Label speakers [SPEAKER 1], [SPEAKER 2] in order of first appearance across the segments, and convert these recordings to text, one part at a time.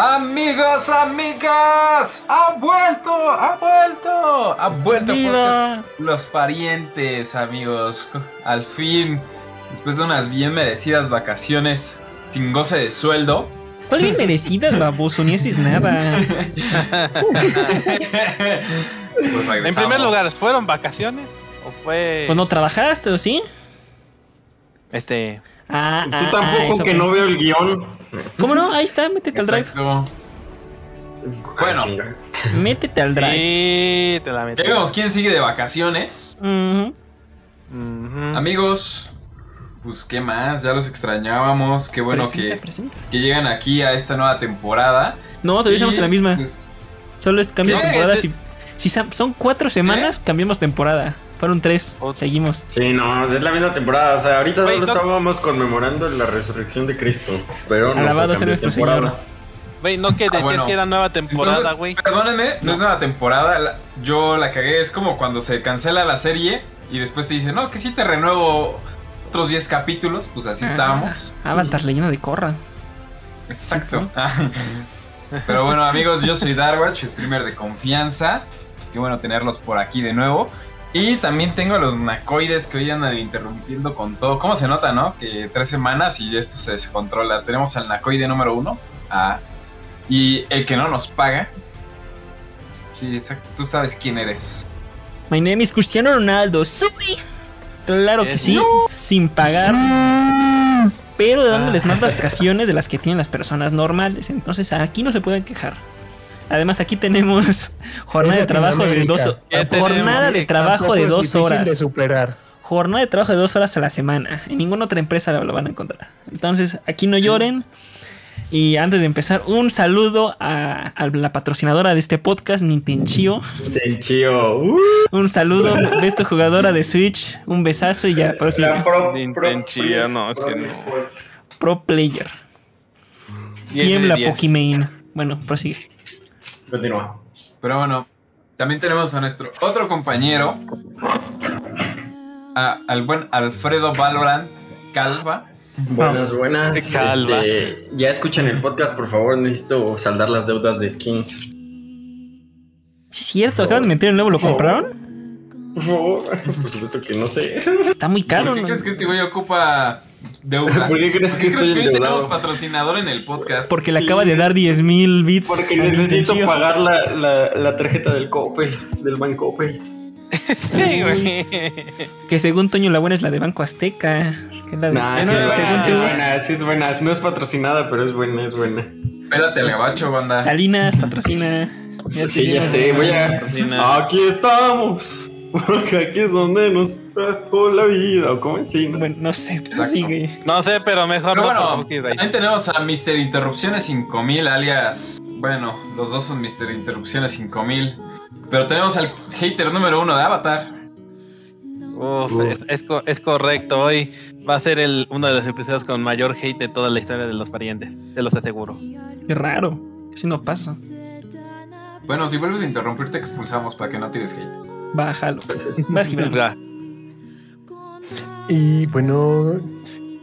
[SPEAKER 1] Amigos, amigas, ha vuelto, ha vuelto, ha vuelto Los parientes, amigos. Al fin, después de unas bien merecidas vacaciones sin goce de sueldo.
[SPEAKER 2] ¿Cuál bien merecidas, baboso? Ni haces nada.
[SPEAKER 1] pues
[SPEAKER 3] En primer lugar, ¿fueron vacaciones? ¿O fue
[SPEAKER 2] Pues no trabajaste, ¿o sí?
[SPEAKER 3] este
[SPEAKER 2] Ah,
[SPEAKER 4] Tú
[SPEAKER 2] ah, ah,
[SPEAKER 4] tampoco
[SPEAKER 2] eso
[SPEAKER 4] que no veo el guion.
[SPEAKER 2] ¿Cómo no? Ahí está, métete al drive.
[SPEAKER 1] Bueno.
[SPEAKER 4] Ah.
[SPEAKER 2] Métete al drive.
[SPEAKER 3] Sí, te la metí.
[SPEAKER 1] Ya vemos quién sigue de vacaciones. Amigos, pues qué más, ya los extrañábamos. Qué bueno
[SPEAKER 2] presenta,
[SPEAKER 1] que,
[SPEAKER 2] presenta.
[SPEAKER 1] que llegan aquí a esta nueva temporada.
[SPEAKER 2] No, todavía estamos en la misma.
[SPEAKER 1] pues,
[SPEAKER 2] Solo es cambio de
[SPEAKER 1] ¿Qué?
[SPEAKER 2] temporada. Si, son cuatro semanas, cambiamos temporada. Fueron tres. Seguimos.
[SPEAKER 4] Sí, no, es la misma temporada. O sea, ahorita solo
[SPEAKER 3] no-
[SPEAKER 4] estábamos conmemorando la resurrección de Cristo. Pero no
[SPEAKER 2] Alabado sea nuestro
[SPEAKER 4] temporada.
[SPEAKER 3] Güey, no que decías
[SPEAKER 1] bueno.
[SPEAKER 3] que era nueva temporada, güey.
[SPEAKER 1] Perdónenme, no. es nueva temporada. la- yo la cagué. Es como cuando se cancela la serie y después te dicen, no, que sí te renuevo otros 10 capítulos. Pues así estábamos.
[SPEAKER 2] Ah, Avatar, leyenda de Korra.
[SPEAKER 1] Exacto. Pero bueno, amigos, yo soy Darwatch, streamer de confianza. Qué bueno tenerlos por aquí de nuevo. Y también tengo a los nacoides que hoy andan interrumpiendo con todo. ¿Cómo se nota, no? Que tres semanas y esto se descontrola. Tenemos al nacoide número uno. a- y el que no nos paga. Sí, exacto. Tú sabes quién eres.
[SPEAKER 2] My name is Cristiano Ronaldo. ¡Soy! Claro que sí, sin pagar. Pero dándoles más vacaciones de las que tienen las personas normales. Entonces aquí no se pueden quejar. Además, aquí tenemos jornada de trabajo de dos jornada de trabajo de dos horas.
[SPEAKER 5] de superar.
[SPEAKER 2] Jornada de trabajo de dos horas a la semana. En ninguna otra empresa lo, lo van a encontrar. Entonces, aquí no lloren. Y antes de empezar, un saludo a, a la patrocinadora de este podcast, Nintendo.
[SPEAKER 4] Tenchio. Uh,
[SPEAKER 2] Un saludo, besta jugadora de Switch. Un besazo y ya, prosigue.
[SPEAKER 4] la pro-
[SPEAKER 3] Intenchio,
[SPEAKER 4] pro-
[SPEAKER 3] no, es que no.
[SPEAKER 2] Pro player. Tiembla. Pokimane. Bueno, prosigue.
[SPEAKER 4] Continúa.
[SPEAKER 1] Pero bueno, también tenemos a nuestro otro compañero. a- al buen Alfredo Valorant Calva.
[SPEAKER 4] Buenas, buenas.
[SPEAKER 3] Calva.
[SPEAKER 4] Este, ya escuchan el podcast, por favor. Necesito saldar las deudas de skins.
[SPEAKER 2] Sí, es cierto, acaban de meter el nuevo, ¿lo compraron?
[SPEAKER 4] Por favor. Por supuesto que no sé.
[SPEAKER 2] Está muy caro,
[SPEAKER 1] ¿Por qué
[SPEAKER 2] ¿no?
[SPEAKER 1] crees que este güey ocupa deudas?
[SPEAKER 4] ¿Por qué crees que estoy
[SPEAKER 1] hoy tenemos patrocinador en el podcast?
[SPEAKER 2] Porque le
[SPEAKER 4] Sí.
[SPEAKER 2] acaba de dar 10 mil bits.
[SPEAKER 4] Porque necesito pagar la, la, la tarjeta del Coppel, del.
[SPEAKER 3] Sí, güey.
[SPEAKER 2] Que según Toño la buena es la de Banco Azteca. Que es la de-
[SPEAKER 4] Nah, sí
[SPEAKER 2] Bueno,
[SPEAKER 4] es buena, sí es buena, sí es buena. No es patrocinada, pero es buena, es buena.
[SPEAKER 1] Espérate, el gabacho, banda.
[SPEAKER 2] Salinas patrocina. Ya
[SPEAKER 4] Sí, ya sé, voy a...
[SPEAKER 3] Patrocina.
[SPEAKER 4] Aquí estamos. Porque aquí es donde nos trajo la vida. ¿O cómo así?
[SPEAKER 2] Bueno, no sé, prosigue.
[SPEAKER 3] No sé, pero mejor
[SPEAKER 1] Pero
[SPEAKER 3] no
[SPEAKER 1] bueno, también tenemos a Mr. Interrupciones 5000, alias. Bueno, los dos son Mr. Interrupciones 5000. Pero tenemos al hater número uno de Avatar.
[SPEAKER 3] Uf,
[SPEAKER 4] Uf.
[SPEAKER 3] Es, es correcto. Hoy va a ser el, uno de los episodios con mayor hate de toda la historia de los parientes. Te los aseguro.
[SPEAKER 2] Qué raro. Casi no pasa.
[SPEAKER 1] Bueno, si vuelves a interrumpir, te expulsamos para que no tires hate.
[SPEAKER 2] Bájalo.
[SPEAKER 3] Ya.
[SPEAKER 5] Y bueno,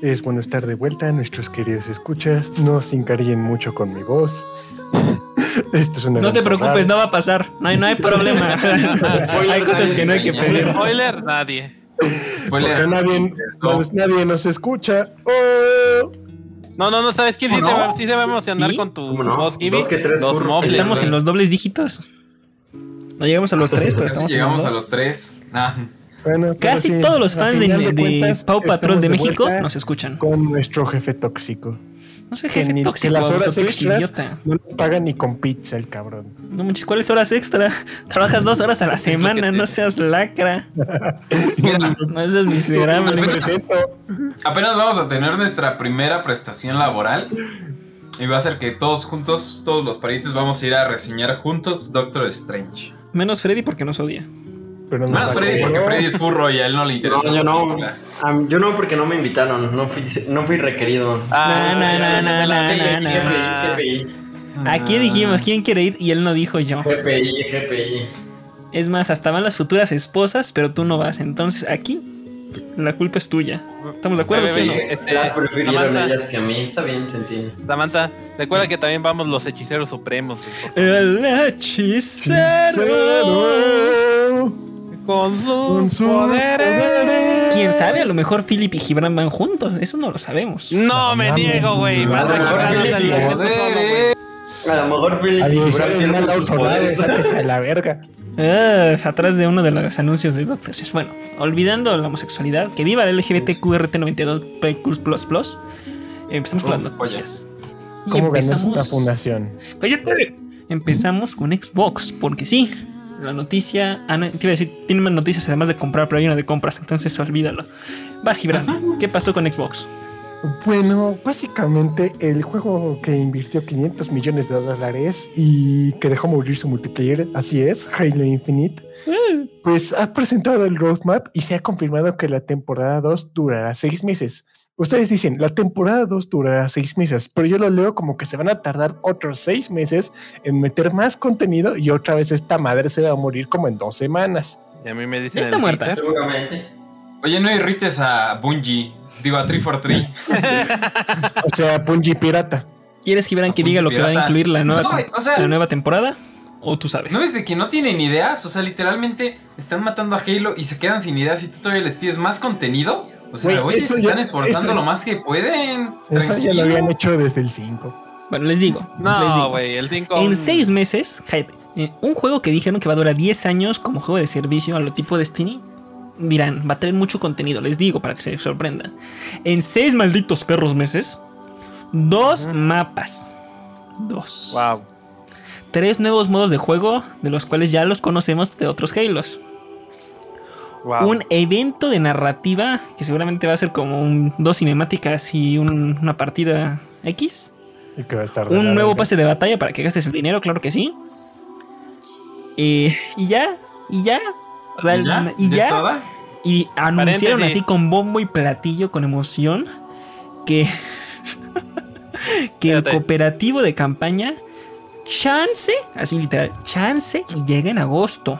[SPEAKER 5] es bueno estar de vuelta, nuestros queridos escuchas. No se encarillen mucho con mi voz. Esto es una
[SPEAKER 2] No te preocupes,
[SPEAKER 5] raro.
[SPEAKER 2] no va a pasar. No hay, no hay problema. hay cosas que no hay que pedir.
[SPEAKER 3] Spoiler, nadie.
[SPEAKER 1] Spoiler.
[SPEAKER 5] Porque nadie,
[SPEAKER 1] No.
[SPEAKER 5] pues, nadie nos escucha. ¡Oh!
[SPEAKER 3] No, no, no, ¿sabes quién sí,
[SPEAKER 1] ¿No?
[SPEAKER 3] te va, sí se va a emocionar
[SPEAKER 2] ¿Sí?
[SPEAKER 3] con tu
[SPEAKER 4] ¿Cómo no?
[SPEAKER 3] voz, Gibby?
[SPEAKER 4] Dos que tres
[SPEAKER 2] Estamos en los dobles dígitos. No llegamos a los tres, pero estamos
[SPEAKER 1] llegamos
[SPEAKER 2] los
[SPEAKER 1] a los tres. Ah,
[SPEAKER 5] Bueno,
[SPEAKER 2] Casi
[SPEAKER 5] sí,
[SPEAKER 2] todos los fans de, de
[SPEAKER 5] cuentas,
[SPEAKER 2] Pau Patrol de México nos escuchan.
[SPEAKER 5] Con nuestro jefe tóxico.
[SPEAKER 2] No soy
[SPEAKER 5] Que,
[SPEAKER 2] jefe
[SPEAKER 5] que
[SPEAKER 2] tóxico,
[SPEAKER 5] las horas extras
[SPEAKER 2] idiota.
[SPEAKER 5] no nos pagan ni con pizza el cabrón.
[SPEAKER 2] No manches, ¿cuáles horas extra? Trabajas dos horas a la semana, no seas lacra. No seas miserable.
[SPEAKER 1] apenas vamos a tener nuestra primera prestación laboral. Y va a ser que todos juntos, todos los parientes, vamos a ir a reseñar juntos Doctor Strange.
[SPEAKER 2] Menos Freddy porque nos odia.
[SPEAKER 5] Pero
[SPEAKER 1] Más Freddy, porque. Freddy es furro y a él no le interesa.
[SPEAKER 4] No, yo no. yo no, porque no me invitaron. No fui, no fui requerido.
[SPEAKER 3] Ah,
[SPEAKER 2] Aquí dijimos quién quiere ir y él no dijo yo.
[SPEAKER 4] GPI, GPI.
[SPEAKER 2] Es más, hasta van las futuras esposas, pero tú no vas. Entonces aquí La culpa es tuya. ¿Estamos de acuerdo, sí o no?
[SPEAKER 3] Este,
[SPEAKER 4] Las prefirieron
[SPEAKER 3] Samantha,
[SPEAKER 4] ellas que a mí. Está bien, se entiende.
[SPEAKER 3] Samantha, recuerda que también vamos los hechiceros supremos,
[SPEAKER 2] El hechicero.
[SPEAKER 3] Con sus
[SPEAKER 5] Con sus
[SPEAKER 3] poderes.
[SPEAKER 5] poderes.
[SPEAKER 2] Quién sabe, a lo mejor Philip y Gibran van juntos. Eso no lo sabemos.
[SPEAKER 3] No me niego, güey. Más.
[SPEAKER 4] A lo mejor Philip y Gibran pierden poderes.
[SPEAKER 5] sáquese a la verga.
[SPEAKER 2] Ah, atrás de uno de los anuncios de Doctor Strange. Bueno, olvidando la homosexualidad, que viva el LGBTQRT92++, empezamos con las
[SPEAKER 1] Oh,
[SPEAKER 2] noticias. Y
[SPEAKER 5] ¿Cómo ganas una
[SPEAKER 2] empezamos-
[SPEAKER 5] fundación?
[SPEAKER 2] ¡Cállate! Empezamos con Xbox, porque sí, la noticia. Ah, a decir, tiene más noticias además de comprar, pero hay una de compras, entonces olvídalo. Vas, Gibran, ¿qué pasó con Xbox?
[SPEAKER 5] Bueno, básicamente el juego que invirtió 500 millones de dólares y que dejó morir su multiplayer, así es, Halo Infinite, pues ha presentado el roadmap y se ha confirmado que la temporada 2 durará 6 meses. Ustedes dicen, la temporada 2 durará 6 meses, pero yo lo leo como que se van a tardar otros 6 meses en meter más contenido y otra vez esta madre se va a morir como en dos semanas.
[SPEAKER 3] Y a mí me dicen
[SPEAKER 2] está muerta.
[SPEAKER 4] Seguramente.
[SPEAKER 1] Oye, no irrites a Bungie. Digo, a 343.
[SPEAKER 5] O sea, Bungie pirata.
[SPEAKER 2] ¿Quieres, Gibran, que diga lo que va a incluir la nueva,
[SPEAKER 1] No, güey, o sea-
[SPEAKER 2] la nueva temporada? ¿O tú sabes?
[SPEAKER 1] ¿No es de que no tienen ideas? O sea, literalmente están matando a Halo y se quedan sin ideas y tú todavía les pides más contenido. O sea,
[SPEAKER 5] Güey,
[SPEAKER 1] oye, se
[SPEAKER 5] ya-
[SPEAKER 1] están esforzando
[SPEAKER 5] eso-
[SPEAKER 1] lo más que pueden.
[SPEAKER 5] Eso ya lo habían hecho desde el 5.
[SPEAKER 2] Bueno, les digo. les
[SPEAKER 3] No,
[SPEAKER 2] digo.
[SPEAKER 3] güey, el 5.
[SPEAKER 2] En seis meses, cállate, eh, un juego que dijeron que va a durar 10 años como juego de servicio a lo tipo Destiny, dirán, va a tener mucho contenido, les digo para que se sorprendan. En seis malditos perros meses, dos mapas. Dos.
[SPEAKER 3] Wow.
[SPEAKER 2] Tres nuevos modos de juego, de los cuales ya los conocemos de otros Halos.
[SPEAKER 3] Wow.
[SPEAKER 2] Un evento de narrativa, que seguramente va a ser como un, dos cinemáticas y un- una partida X.
[SPEAKER 5] Y que va a estar
[SPEAKER 2] Un nuevo pase de batalla para que gastes el dinero, claro que sí. Eh, y ya, y ya. O sea,
[SPEAKER 1] ¿Y ya?
[SPEAKER 2] y
[SPEAKER 1] ¿Ya
[SPEAKER 2] ya.
[SPEAKER 1] es toda?
[SPEAKER 2] Y anunciaron
[SPEAKER 3] Paréntesis.
[SPEAKER 2] así con bombo y platillo, con emoción, que, que el cooperativo de campaña, chance, así literal, chance, llega en agosto.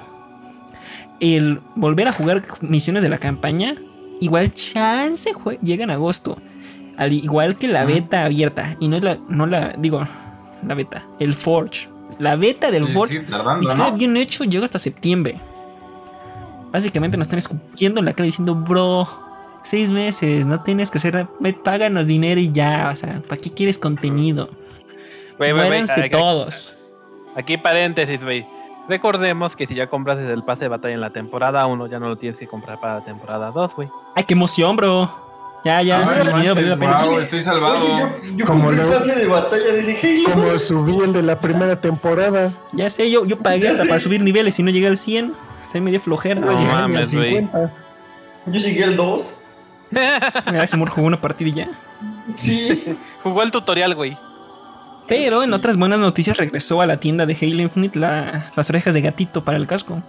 [SPEAKER 2] El volver a jugar misiones de la campaña, igual chance llega en agosto. Al igual que la beta abierta. Y no es la, no la, digo, la beta, el Forge. La beta del Forge
[SPEAKER 1] tardando, ¿no?
[SPEAKER 2] bien hecho, llega hasta septiembre. Básicamente nos están escupiendo en la cara diciendo, bro, seis meses, no tienes que hacer, me- páganos dinero y ya, o sea, ¿para qué quieres contenido?
[SPEAKER 3] Aquí-
[SPEAKER 2] todos.
[SPEAKER 3] Aquí paréntesis, güey. Recordemos que si ya compras desde el pase de batalla en la temporada 1, ya no lo tienes que comprar para la temporada 2, güey.
[SPEAKER 2] ¡Ay, qué emoción, bro! Ya, ya,
[SPEAKER 1] Ah, no manches, wow, estoy salvado.
[SPEAKER 4] Oye, yo, yo
[SPEAKER 5] Como
[SPEAKER 4] el pase de batalla de ese Halo.
[SPEAKER 5] Como subí el de la primera temporada.
[SPEAKER 2] Ya sé, yo, yo pagué
[SPEAKER 4] Ya
[SPEAKER 2] hasta
[SPEAKER 4] sé.
[SPEAKER 2] para subir niveles y no llegué al 100. Está medio flojera.
[SPEAKER 3] No mames, güey.
[SPEAKER 5] 50.
[SPEAKER 4] Yo llegué al 2.
[SPEAKER 2] Mira, ese amor jugó una partida y ya.
[SPEAKER 4] Sí.
[SPEAKER 3] Jugó el tutorial, güey.
[SPEAKER 2] Pero en otras buenas noticias regresó a la tienda de Halo Infinite la- las orejas de gatito para el casco.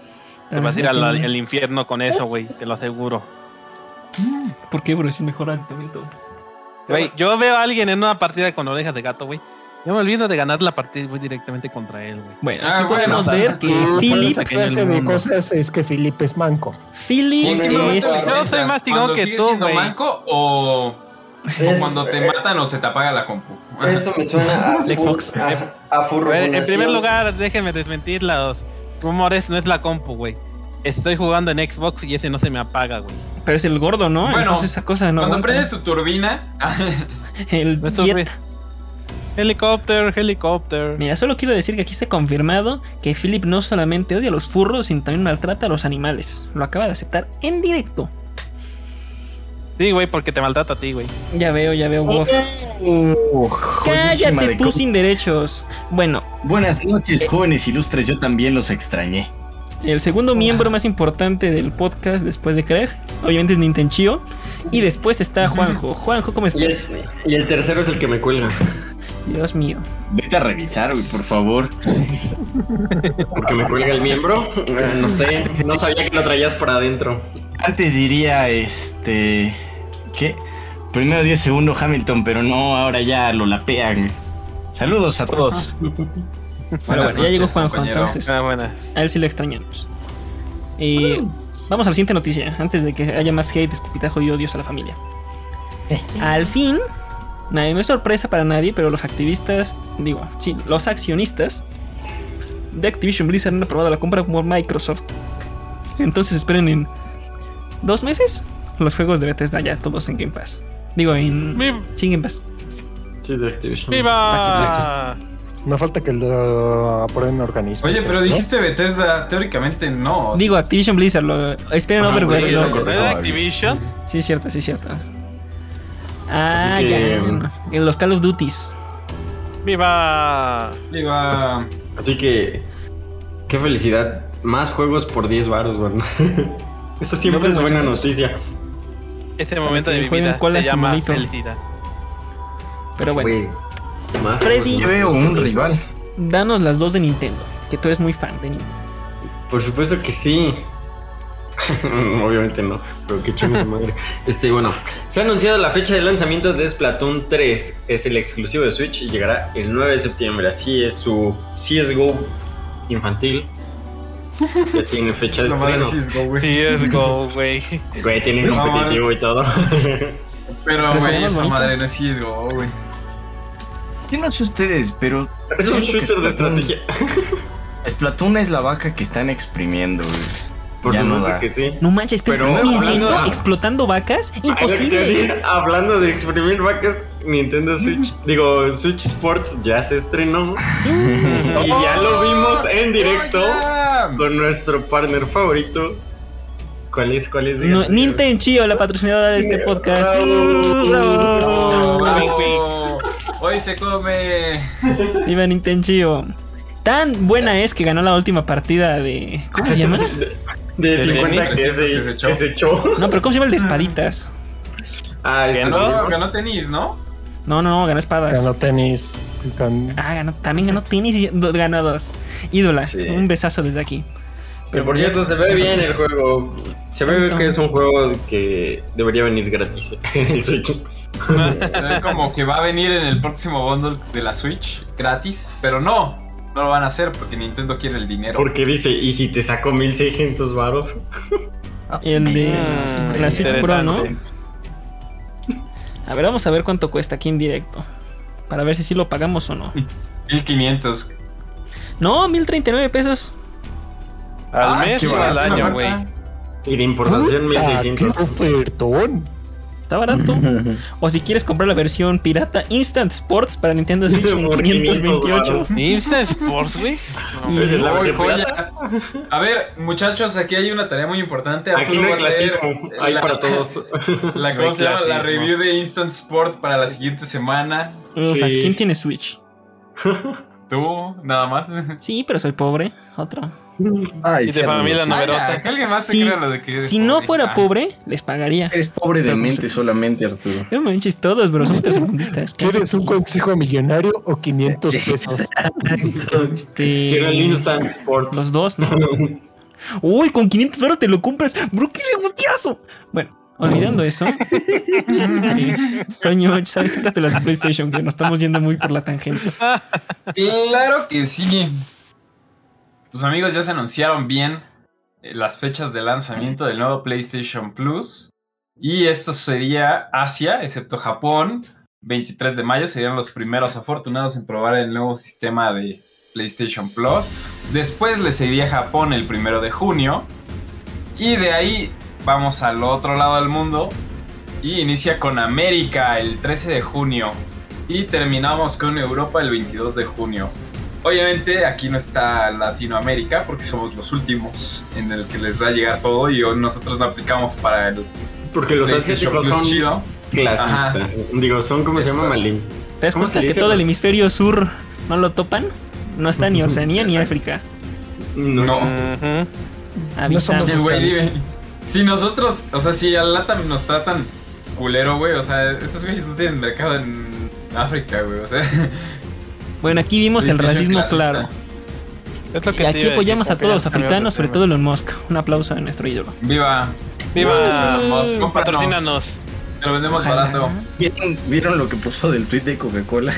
[SPEAKER 3] Te vas a ir al, infierno con eso, güey. Te lo aseguro.
[SPEAKER 2] ¿Por qué, bro? Es el mejor argumento.
[SPEAKER 3] Güey, yo veo a alguien en una partida con orejas de gato, güey. Yo me olvido de ganar la partida y voy directamente contra él, güey.
[SPEAKER 2] Bueno,
[SPEAKER 1] Ah,
[SPEAKER 2] aquí podemos ver que Philip,
[SPEAKER 5] clase de cosas es que Philip es manco.
[SPEAKER 2] Philip
[SPEAKER 1] ¿Y en qué momento
[SPEAKER 2] es...
[SPEAKER 3] Yo soy más tigón
[SPEAKER 1] ¿Cuando
[SPEAKER 3] que tú, güey.
[SPEAKER 1] manco o, o cuando te
[SPEAKER 4] eh,
[SPEAKER 1] matan o se te apaga la compu?
[SPEAKER 4] Eso me suena a,
[SPEAKER 2] El Xbox.
[SPEAKER 4] a, a
[SPEAKER 3] en primer lugar, déjenme desmentir los rumores. No es la compu, güey. Estoy jugando en Xbox y ese no se me apaga, güey.
[SPEAKER 2] Pero es el gordo, ¿no?
[SPEAKER 1] Bueno,
[SPEAKER 2] Entonces esa cosa no
[SPEAKER 1] Cuando
[SPEAKER 2] aguanta.
[SPEAKER 1] prendes tu turbina,
[SPEAKER 2] El jet.
[SPEAKER 3] Helicóptero, helicóptero.
[SPEAKER 2] Mira, solo quiero decir que aquí está confirmado que Philip no solamente odia a los furros, sino también maltrata a los animales. Lo acaba de aceptar en directo.
[SPEAKER 3] Sí, güey, porque te maltrato a ti, güey.
[SPEAKER 2] Ya veo, ya veo, Wolf.
[SPEAKER 6] Joyísima
[SPEAKER 2] Cállate tú sin derechos. Bueno,
[SPEAKER 6] Buenas noches, jóvenes ilustres. Yo también los extrañé.
[SPEAKER 2] el segundo miembro más importante del podcast después de Craig, obviamente es Nintenchio. Y después está Juanjo. Juanjo, ¿cómo
[SPEAKER 4] Y
[SPEAKER 2] estás?
[SPEAKER 4] el, y el tercero es el que me cuelga.
[SPEAKER 2] Dios mío.
[SPEAKER 6] Vete a revisar, güey, por favor.
[SPEAKER 4] Porque me cuelga el miembro. Eh, No sé. No sabía que lo traías para adentro.
[SPEAKER 6] Antes diría, este. ¿Qué? Primero dio segundo Hamilton, pero no, ahora ya lo lapean. Saludos a todos.
[SPEAKER 2] Pero bueno, ya llegó Juanjo, entonces
[SPEAKER 3] Ah,
[SPEAKER 2] a él sí lo extrañamos. Eh, Vamos a la siguiente noticia, antes de que haya más hate, escupitajo y odios a la familia. Al fin, nadie, no es sorpresa para nadie, pero los activistas, digo, sí, los accionistas de Activision Blizzard han aprobado la compra por Microsoft. Entonces esperen en dos meses los juegos de Bethesda ya todos en Game Pass. Digo, en...
[SPEAKER 3] ¡Viva!
[SPEAKER 2] Sí, en Game Pass.
[SPEAKER 4] Sí, de Activision.
[SPEAKER 3] ¡Viva!
[SPEAKER 5] Me falta que lo aprueben organismos.
[SPEAKER 1] Oye, pero
[SPEAKER 5] ¿no?
[SPEAKER 1] dijiste Bethesda, teóricamente no.
[SPEAKER 2] Digo, Activision Blizzard, lo, esperen
[SPEAKER 4] Ajá,
[SPEAKER 2] Overwatch
[SPEAKER 4] güey,
[SPEAKER 2] 2.
[SPEAKER 4] eso
[SPEAKER 3] ¿No era Activision?
[SPEAKER 2] Sí, es cierto, sí, es cierto. Ah,
[SPEAKER 4] Así que-
[SPEAKER 2] ya. En los Call of Duties.
[SPEAKER 3] ¡Viva!
[SPEAKER 1] Iba.
[SPEAKER 4] Así que, qué felicidad. Más juegos por 10 baros, güey. Eso siempre
[SPEAKER 2] No,
[SPEAKER 4] es buena
[SPEAKER 2] no.
[SPEAKER 4] noticia.
[SPEAKER 3] Ese momento de mi vida se llama
[SPEAKER 2] Simulator.
[SPEAKER 3] felicidad.
[SPEAKER 2] Pero bueno,
[SPEAKER 4] más
[SPEAKER 2] Freddy.
[SPEAKER 6] Yo veo un rival.
[SPEAKER 2] danos las dos de Nintendo. Que tú eres muy fan de Nintendo.
[SPEAKER 4] Por supuesto que sí. Obviamente no, pero qué chingo su madre. Este, bueno, se ha anunciado la fecha de lanzamiento de Splatoon 3. Es el exclusivo de Switch y llegará el 9 de septiembre. Así es su CSGO infantil. Ya tiene fecha de estreno.
[SPEAKER 1] CS:GO, güey.
[SPEAKER 3] Güey.
[SPEAKER 4] Güey, tiene
[SPEAKER 1] No,
[SPEAKER 4] competitivo y todo.
[SPEAKER 1] Pero, güey, esa madre no es CSGO, güey.
[SPEAKER 6] Yo no sé ustedes, pero.
[SPEAKER 4] Es un shooter de
[SPEAKER 6] Splatoon-
[SPEAKER 4] estrategia.
[SPEAKER 6] Splatoon es la vaca que están exprimiendo, güey.
[SPEAKER 4] Por
[SPEAKER 6] Ya no
[SPEAKER 4] supuesto
[SPEAKER 6] da.
[SPEAKER 4] que sí.
[SPEAKER 2] No manches, pero,
[SPEAKER 4] Pero
[SPEAKER 2] Nintendo
[SPEAKER 4] hablando-
[SPEAKER 2] explotando vacas, imposible.
[SPEAKER 4] decía, Hablando de exprimir vacas, Nintendo Switch, digo, Switch Sports ya se estrenó. Y ya lo vimos en directo
[SPEAKER 1] ¡Oh,
[SPEAKER 4] con nuestro partner favorito. ¿Cuál es? ¿Cuál es?
[SPEAKER 2] No, Nintendo Chio, la patrocinadora de este podcast.
[SPEAKER 4] Bravo.
[SPEAKER 2] Bravo.
[SPEAKER 1] ¡Bravo! Hoy se come.
[SPEAKER 2] Viva Nintendo Chio. Tan buena es que ganó la última partida de. ¿Cómo se llama?
[SPEAKER 4] De
[SPEAKER 3] De
[SPEAKER 4] 50 que
[SPEAKER 1] 300
[SPEAKER 4] se,
[SPEAKER 1] que se echó.
[SPEAKER 4] que se echó.
[SPEAKER 2] No, pero ¿cómo se llama el de espaditas?
[SPEAKER 4] Ah, este
[SPEAKER 3] ¿Ganó?
[SPEAKER 1] No, ganó tenis, ¿no?
[SPEAKER 2] No, no, ganó espadas.
[SPEAKER 5] Ganó tenis. con-
[SPEAKER 2] Ah, ganó, también ganó tenis y ganó dos. Ídola,
[SPEAKER 4] Sí.
[SPEAKER 2] un besazo desde aquí.
[SPEAKER 4] Pero por cierto, se ve bien el juego. Se ve que es un juego que debería venir gratis en el Switch.
[SPEAKER 1] Se ve como que va a venir en el próximo bundle de la Switch gratis, pero no. No lo van a hacer porque Nintendo quiere el dinero.
[SPEAKER 4] Porque dice, ¿y si te saco 1600 varos?
[SPEAKER 2] El de
[SPEAKER 3] Mm,
[SPEAKER 2] la Switch Pro, ¿no? A ver, vamos a ver cuánto cuesta aquí en directo. Para ver si sí lo pagamos o no.
[SPEAKER 1] 1500.
[SPEAKER 2] No, 1039 pesos.
[SPEAKER 3] ¿Al
[SPEAKER 1] Ah,
[SPEAKER 3] mes o al año, güey?
[SPEAKER 4] Y de importación
[SPEAKER 5] Ah, ¡Qué
[SPEAKER 4] 1600.
[SPEAKER 5] ofertón!
[SPEAKER 2] Está barato. o si quieres comprar la versión pirata Instant Sports para Nintendo Switch en
[SPEAKER 4] Por
[SPEAKER 2] 528.
[SPEAKER 4] 500
[SPEAKER 3] Instant Sports, güey.
[SPEAKER 4] Es la
[SPEAKER 1] joya. A ver, muchos, aquí hay una tarea muy importante.
[SPEAKER 4] Aquí no hay
[SPEAKER 1] va a leer
[SPEAKER 4] clasismo, hay
[SPEAKER 1] la-
[SPEAKER 4] para todos.
[SPEAKER 1] La,
[SPEAKER 3] No
[SPEAKER 1] ¿cómo
[SPEAKER 3] hay
[SPEAKER 1] se llama? La review de Instant Sports para la siguiente semana.
[SPEAKER 2] Ufas,
[SPEAKER 4] Sí.
[SPEAKER 2] ¿quién tiene Switch?
[SPEAKER 1] Tú, nada más.
[SPEAKER 2] Sí, pero soy pobre. Otro.
[SPEAKER 6] Ay,
[SPEAKER 3] Y de familia
[SPEAKER 1] Vaya,
[SPEAKER 3] numerosa.
[SPEAKER 1] que alguien más te
[SPEAKER 2] Si,
[SPEAKER 1] crea lo de que eres
[SPEAKER 2] si no
[SPEAKER 1] pobre.
[SPEAKER 2] fuera
[SPEAKER 1] Ah.
[SPEAKER 2] pobre, les pagaría.
[SPEAKER 6] Eres pobre de mente solamente, Arturo.
[SPEAKER 2] No manches, todos, bro. Somos tercermundistas.
[SPEAKER 5] ¿Quieres un consejo millonario o 500 pesos?
[SPEAKER 2] Este.
[SPEAKER 4] Quiero el Instant Sports.
[SPEAKER 2] Los dos, ¿no? Uy, con 500 euros te lo compras. Bro, qué reboteazo. Bueno, olvidando eso. este, coño, sabes, sácate las de PlayStation, que nos estamos yendo muy por la tangente.
[SPEAKER 1] Claro que sí. Amigos, ya se anunciaron bien eh, las fechas de lanzamiento del nuevo PlayStation Plus. Y esto sería Asia, excepto Japón. 23 de mayo serían los primeros afortunados en probar el nuevo sistema de PlayStation Plus. Después le seguiría Japón el primero de junio. Y de ahí vamos al otro lado del mundo. Y inicia con América el 13 de junio. Y terminamos con Europa el 22 de junio. Obviamente aquí no está Latinoamérica porque somos los últimos en el que les va a llegar todo y nosotros no aplicamos para el
[SPEAKER 4] Porque los asiáticos son
[SPEAKER 1] chido.
[SPEAKER 4] clasistas. Digo, son como se llama Malin.
[SPEAKER 2] ¿Te das
[SPEAKER 4] ¿Cómo
[SPEAKER 2] cuenta que todo el hemisferio sur no lo topan? No está ni Oceanía ni África.
[SPEAKER 4] No,
[SPEAKER 1] No.
[SPEAKER 5] somos
[SPEAKER 1] güey, dime, si nosotros, o sea, si al LATAM nos tratan culero, güey, o sea, esos güeyes no tienen mercado en África, güey, o sea.
[SPEAKER 2] Bueno, aquí vimos el racismo claro.
[SPEAKER 3] Es lo que
[SPEAKER 2] Y aquí apoyamos a todos los africanos, sobre todo Elon Musk. Un aplauso a nuestro ídolo.
[SPEAKER 1] Viva.
[SPEAKER 3] ¡Viva!
[SPEAKER 1] Cómpranos.
[SPEAKER 3] Patrocínanos.
[SPEAKER 1] Te lo vendemos
[SPEAKER 2] Ojalá.
[SPEAKER 1] barato.
[SPEAKER 6] ¿Vieron, vieron lo que puso del tweet de Coca-Cola?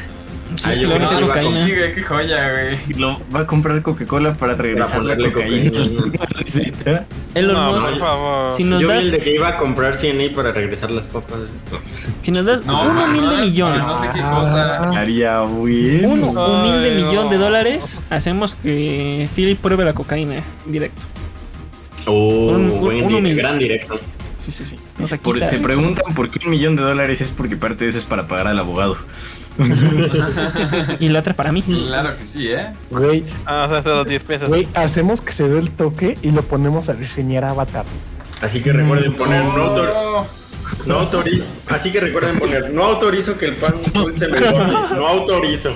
[SPEAKER 2] Sí,
[SPEAKER 4] Ah, yo creo que va
[SPEAKER 2] cocaína.
[SPEAKER 1] Güey, qué joya, güey.
[SPEAKER 6] Y lo va a comprar Coca-Cola para regresar la
[SPEAKER 4] ponerle
[SPEAKER 6] cocaína.
[SPEAKER 4] cocaína.
[SPEAKER 2] Elon
[SPEAKER 3] No,
[SPEAKER 2] Musk,
[SPEAKER 3] por favor.
[SPEAKER 2] si nos
[SPEAKER 4] Yo vi
[SPEAKER 2] das,
[SPEAKER 4] el de que iba a comprar CNA para regresar las papas.
[SPEAKER 2] si nos das
[SPEAKER 1] No,
[SPEAKER 2] un humilde
[SPEAKER 1] no,
[SPEAKER 2] millón,
[SPEAKER 1] no sé qué cosa.
[SPEAKER 6] Haría bien.
[SPEAKER 2] un humilde
[SPEAKER 3] Ay,
[SPEAKER 2] millón de dólares, hacemos que Philip pruebe la cocaína directo.
[SPEAKER 4] Oh,
[SPEAKER 2] Un- un-
[SPEAKER 4] buen
[SPEAKER 2] un humilde.
[SPEAKER 4] gran directo.
[SPEAKER 2] Sí, sí, sí. Entonces aquí
[SPEAKER 6] Por-
[SPEAKER 2] está.
[SPEAKER 6] se preguntan por qué un millón de dólares es porque parte de eso es para pagar al abogado.
[SPEAKER 2] Y la otra para mí.
[SPEAKER 1] Claro que sí, ¿eh?
[SPEAKER 5] Güey,
[SPEAKER 3] Ah, o sea, hasta los 10 pesos.
[SPEAKER 5] güey, hacemos que se dé el toque y lo ponemos a reseñar Avatar.
[SPEAKER 4] Así que recuerden poner no, autor, no autorizo. Así que recuerden poner no autorizo que el pan dulce me engorde. No autorizo.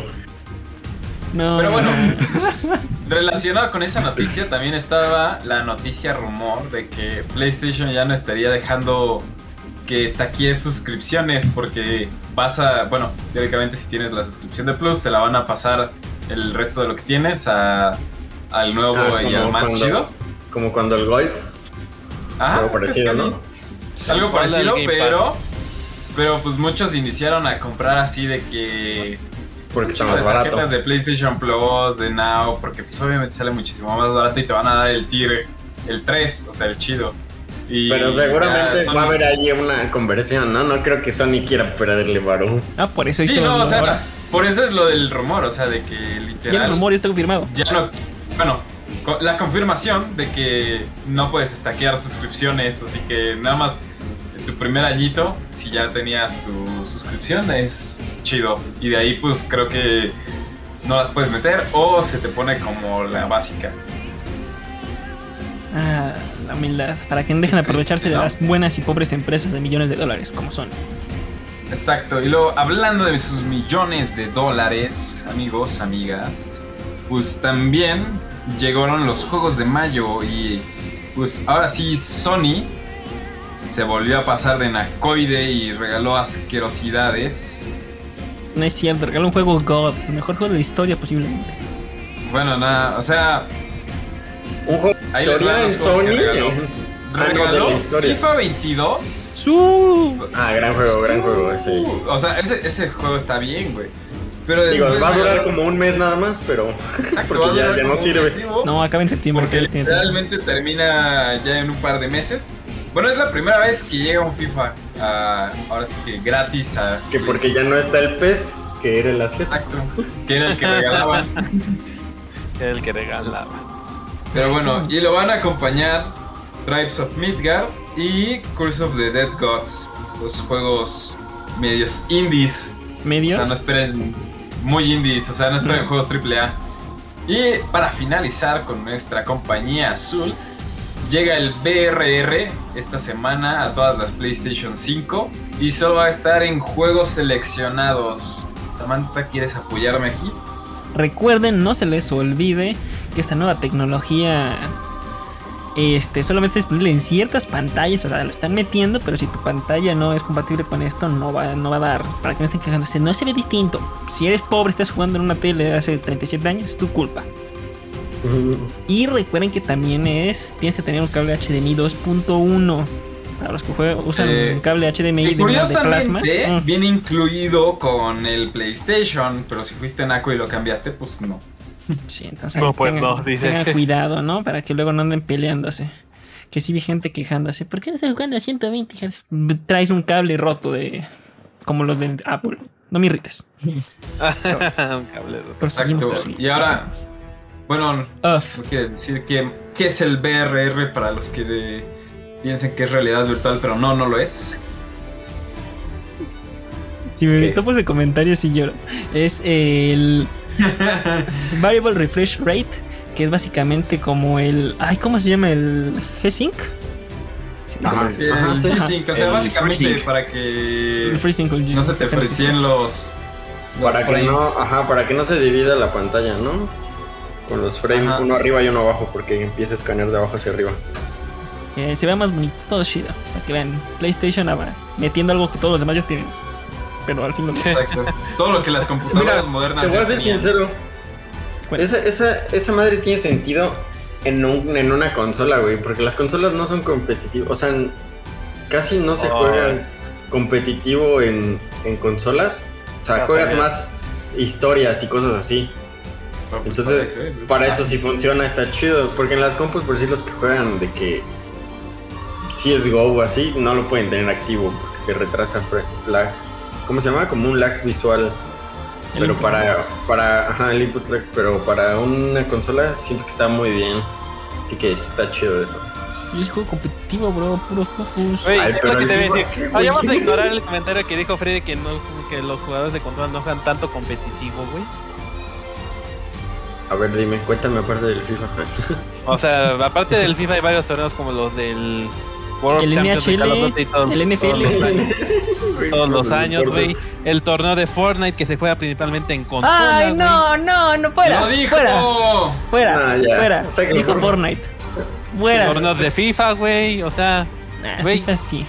[SPEAKER 2] No,
[SPEAKER 1] Pero bueno,
[SPEAKER 2] no.
[SPEAKER 1] relacionado con esa noticia también estaba la noticia rumor de que PlayStation ya no estaría dejando que estaquee suscripciones porque vas a, bueno, teóricamente si tienes la suscripción de Plus te la van a pasar el resto de lo que tienes a, al nuevo
[SPEAKER 4] Ah,
[SPEAKER 1] y al
[SPEAKER 4] como
[SPEAKER 1] más
[SPEAKER 4] cuando-
[SPEAKER 1] chido.
[SPEAKER 4] Como cuando el golf.
[SPEAKER 1] Ajá,
[SPEAKER 4] Algo parecido, ¿no?
[SPEAKER 1] Algo parecido, pero pero pues muchos iniciaron a comprar así de que
[SPEAKER 4] Porque está más
[SPEAKER 1] de
[SPEAKER 4] barato.
[SPEAKER 1] tarjetas de PlayStation Plus, de Now, porque pues obviamente sale muchísimo más barato y te van a dar el tier, el 3, o sea, el chido. Y
[SPEAKER 4] Pero seguramente
[SPEAKER 1] ya
[SPEAKER 4] va a haber ahí una conversión, ¿no? No creo que Sony quiera perderle varo.
[SPEAKER 2] Ah, por eso
[SPEAKER 1] Sí,
[SPEAKER 2] hizo
[SPEAKER 1] no,
[SPEAKER 2] el
[SPEAKER 1] o sea, por eso es lo del rumor, o sea, de que
[SPEAKER 2] Ya
[SPEAKER 1] literal
[SPEAKER 2] el rumor ya está confirmado.
[SPEAKER 1] ya no, bueno, la confirmación de que no puedes estaquear suscripciones, así que nada más tu primer añito, si ya tenías tu suscripción, es chido. Y de ahí pues creo que no las puedes meter o se te pone como la básica.
[SPEAKER 2] Ah, la humildad. Para que no dejen de aprovecharse de
[SPEAKER 1] ¿no?
[SPEAKER 2] las buenas y pobres empresas de millones de dólares, como son.
[SPEAKER 1] Exacto, y luego hablando de sus millones de dólares, amigos, amigas, pues también llegaron los juegos de mayo y pues ahora sí Sony se volvió a pasar de nacoide y regaló asquerosidades.
[SPEAKER 2] No es cierto, regaló un juego God, el mejor juego de la historia posiblemente.
[SPEAKER 1] Bueno, nada, o sea,
[SPEAKER 4] Un juego
[SPEAKER 1] ahí les
[SPEAKER 4] historia
[SPEAKER 1] van
[SPEAKER 4] en
[SPEAKER 1] que
[SPEAKER 4] Sony.
[SPEAKER 1] regaló.
[SPEAKER 4] eh.
[SPEAKER 1] Regaló
[SPEAKER 4] de la historia.
[SPEAKER 1] FIFA 22.
[SPEAKER 2] ¡Su!
[SPEAKER 4] Ah, gran juego, gran juego ese.
[SPEAKER 1] Uh, o sea, ese, ese juego está bien, güey. Pero
[SPEAKER 4] Digo,
[SPEAKER 1] después
[SPEAKER 4] va a durar
[SPEAKER 1] regaló-
[SPEAKER 4] como un mes nada más, pero.
[SPEAKER 1] Exacto,
[SPEAKER 4] porque
[SPEAKER 1] va a
[SPEAKER 4] ya-
[SPEAKER 1] durar
[SPEAKER 4] ya no
[SPEAKER 1] como un
[SPEAKER 4] sirve.
[SPEAKER 2] No, acaba en septiembre.
[SPEAKER 1] Porque
[SPEAKER 2] tiene tiempo.
[SPEAKER 1] literalmente termina ya en un par de meses. Bueno, es la primera vez que llega un FIFA ahora sí que gratis a
[SPEAKER 4] Que porque ya no está el pez, que era el atleta.
[SPEAKER 1] Exacto, que era el que regalaban.
[SPEAKER 3] El que regalaba.
[SPEAKER 1] Pero bueno, y lo van a acompañar Tribes of Midgard y Curse of the Dead Gods. Los juegos medios indies. O
[SPEAKER 2] ¿Medios?
[SPEAKER 1] sea, no esperen muy indies, o sea, no esperen
[SPEAKER 2] No.
[SPEAKER 1] juegos AAA. Y para finalizar con nuestra compañía azul, llega el BRR esta semana a todas las PlayStation 5 y solo va a estar en juegos seleccionados. Samantha, ¿quieres apoyarme aquí?
[SPEAKER 2] Recuerden, no se les olvide que esta nueva tecnología este, solamente es disponible en ciertas pantallas, o sea, lo están metiendo, pero si tu pantalla no es compatible con esto, no va, no va a dar. Para que no estén quejándose, no se ve distinto. Si eres pobre, estás jugando en una tele de hace 37 años, es tu culpa. Y recuerden que también es, tienes que tener un cable HDMI 2.1. Para los que juegan, usan
[SPEAKER 1] Eh,
[SPEAKER 2] un cable HDMI
[SPEAKER 1] Que
[SPEAKER 2] de, de plasma.
[SPEAKER 1] curiosamente viene incluido con el PlayStation, pero si fuiste naco y lo cambiaste, pues no.
[SPEAKER 2] Sí, entonces
[SPEAKER 3] No, pues
[SPEAKER 2] tengan,
[SPEAKER 3] no, dice.
[SPEAKER 2] tengan cuidado, ¿no? Para que luego no anden peleándose. Que sí vi gente quejándose. ¿Por qué no estás jugando a 120 Hz? Traes un cable roto de. como los de Apple. No me irrites.
[SPEAKER 3] Un cable
[SPEAKER 2] Proseguimos,
[SPEAKER 1] Exacto. Y ahora, bueno. ¿no quieres decir qué, qué es el BRR para los que de- piensen que es realidad virtual, pero no, no lo es?
[SPEAKER 2] Si me
[SPEAKER 4] ¿Qué
[SPEAKER 2] topo
[SPEAKER 4] es?
[SPEAKER 2] ese comentario, sí lloro. Es el Variable Refresh Rate, que es básicamente como el. Ay, ¿cómo se llama? El G-Sync. Sí,
[SPEAKER 4] Ajá.
[SPEAKER 1] El
[SPEAKER 4] Ajá, sí.
[SPEAKER 1] G-Sync, o sea,
[SPEAKER 6] El
[SPEAKER 1] básicamente
[SPEAKER 6] FreeSync.
[SPEAKER 1] para que
[SPEAKER 2] El
[SPEAKER 1] no se te
[SPEAKER 2] sea.
[SPEAKER 1] los, los
[SPEAKER 4] Para que no, ajá, para que no se divida la pantalla, ¿no? Con los frames
[SPEAKER 1] Ajá.
[SPEAKER 4] uno arriba y uno abajo, porque empieza a escanear de abajo hacia arriba.
[SPEAKER 2] Eh, se vea más bonito, todo chido. Para que vean, PlayStation ah, va metiendo algo que todos los demás ya tienen. Pero al fin lo
[SPEAKER 1] Exacto. Todo lo que las computadoras
[SPEAKER 4] Mira,
[SPEAKER 1] modernas
[SPEAKER 4] te voy a ser
[SPEAKER 1] tenían.
[SPEAKER 4] sincero.
[SPEAKER 2] Bueno.
[SPEAKER 4] Esa, esa, esa madre tiene sentido en, un- en una consola, güey, porque las consolas no son competitivas. O sea, casi no se
[SPEAKER 3] Ay.
[SPEAKER 4] juega competitivo en, en consolas. O sea,
[SPEAKER 3] Ya
[SPEAKER 4] juegas más historias y cosas así.
[SPEAKER 1] Pues,
[SPEAKER 4] Entonces,
[SPEAKER 1] para eso
[SPEAKER 4] eso sí funciona, está chido. Porque en las compus, por si los que juegan de que CSGO o así, no lo pueden tener activo porque te retrasa lag. ¿Cómo se llama? Como un lag visual.
[SPEAKER 2] El
[SPEAKER 4] Pero
[SPEAKER 2] input.
[SPEAKER 4] para, para, ajá, el input lag, pero para una consola siento que está muy bien. Así que está chido eso.
[SPEAKER 2] Yo es juego competitivo, bro, puro fufus.
[SPEAKER 3] Güey,
[SPEAKER 4] Ay, pero
[SPEAKER 3] ya vamos a ignorar el comentario que dijo Freddy que, no, que los jugadores de control no juegan tanto competitivo, güey.
[SPEAKER 4] A ver, dime, cuéntame aparte del FIFA.
[SPEAKER 3] O sea, aparte del FIFA hay varios torneos como los del World
[SPEAKER 2] El
[SPEAKER 3] Champions de Call of
[SPEAKER 2] NHL,
[SPEAKER 3] Duty todo-
[SPEAKER 2] el NFL.
[SPEAKER 3] Todos los años, todos los años, güey. El torneo de Fortnite que se juega principalmente en consola.
[SPEAKER 2] Ay, no, no, no, fuera.
[SPEAKER 1] ¡Lo dijo!
[SPEAKER 2] Fuera, fuera,
[SPEAKER 4] Ah, ya.
[SPEAKER 2] fuera.
[SPEAKER 4] Sácalo,
[SPEAKER 2] Dijo
[SPEAKER 4] por favor.
[SPEAKER 2] Fortnite. Fuera.
[SPEAKER 3] Torneos de FIFA, güey. O sea,
[SPEAKER 2] Nah,
[SPEAKER 3] Güey.
[SPEAKER 2] FIFA sí.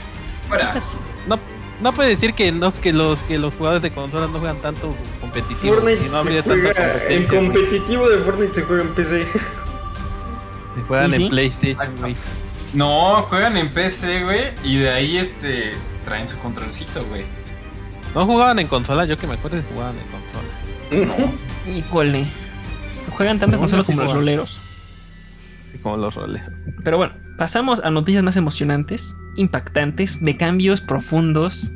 [SPEAKER 1] Fuera.
[SPEAKER 2] FIFA sí.
[SPEAKER 3] no, no puede decir que no que los que los jugadores de consola no juegan tanto competitivo.
[SPEAKER 4] Fortnite
[SPEAKER 3] no
[SPEAKER 4] se juega, el
[SPEAKER 3] güey.
[SPEAKER 4] competitivo de Fortnite se juega en PC.
[SPEAKER 3] Se juegan
[SPEAKER 2] ¿Y sí?
[SPEAKER 3] en PlayStation, güey.
[SPEAKER 1] No, juegan en PC, güey. Y de ahí este traen su controlcito, güey.
[SPEAKER 3] No jugaban en consola, yo que me acuerdo jugaban en consola.
[SPEAKER 2] Híjole. Juegan tanto
[SPEAKER 3] No,
[SPEAKER 2] consola
[SPEAKER 3] no, sí
[SPEAKER 2] como los roleros.
[SPEAKER 3] Así como los roles.
[SPEAKER 2] Pero bueno, pasamos a noticias más emocionantes, impactantes, de cambios profundos.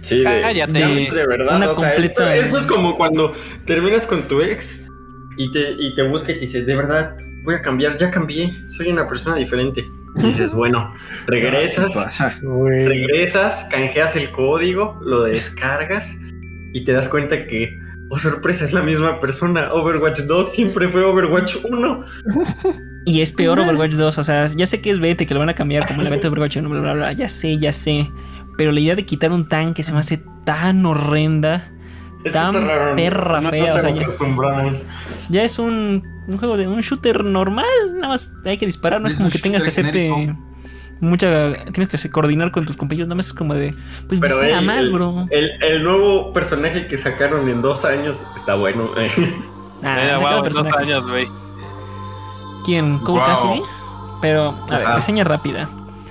[SPEAKER 4] Sí, de,
[SPEAKER 3] Cállate.
[SPEAKER 4] de, de verdad.
[SPEAKER 2] Una
[SPEAKER 4] o sea,
[SPEAKER 2] completa-
[SPEAKER 4] esto, esto es como cuando terminas con tu ex y te, y te busca y te dice, de verdad, voy a cambiar, ya cambié, soy una persona diferente. Y dices, bueno, regresas,
[SPEAKER 6] Pasa.
[SPEAKER 4] Regresas, canjeas el código, lo descargas y te das cuenta que, oh sorpresa, es la misma persona. Overwatch 2 siempre fue Overwatch 1.
[SPEAKER 2] Y es peor Overwatch 2. O sea, ya sé que es beta, que lo van a cambiar como el evento de Overwatch 1, bla, bla, bla. Ya sé, ya sé. Pero la idea de quitar un tanque se me hace tan horrenda.
[SPEAKER 4] Es que
[SPEAKER 2] Tan
[SPEAKER 4] está raro,
[SPEAKER 2] perra
[SPEAKER 4] no,
[SPEAKER 2] fea,
[SPEAKER 4] no
[SPEAKER 2] o sea, ya- es un, un juego de un shooter normal. Nada más hay que disparar. No es
[SPEAKER 1] Es
[SPEAKER 2] como que tengas que hacerte
[SPEAKER 1] genérico.
[SPEAKER 2] mucha. Tienes que hacer- coordinar con tus compañeros. Nada más es como de. Pues
[SPEAKER 4] Pero
[SPEAKER 2] dispara
[SPEAKER 4] el,
[SPEAKER 2] más,
[SPEAKER 4] el-
[SPEAKER 2] bro.
[SPEAKER 4] El, el nuevo personaje que sacaron en dos años está bueno.
[SPEAKER 2] Ah,
[SPEAKER 3] Eh,
[SPEAKER 2] sacaron
[SPEAKER 3] wow, dos años, güey.
[SPEAKER 2] ¿Quién? Cole
[SPEAKER 1] Wow.
[SPEAKER 2] Cassidy. Pero, a ver, reseña rápida.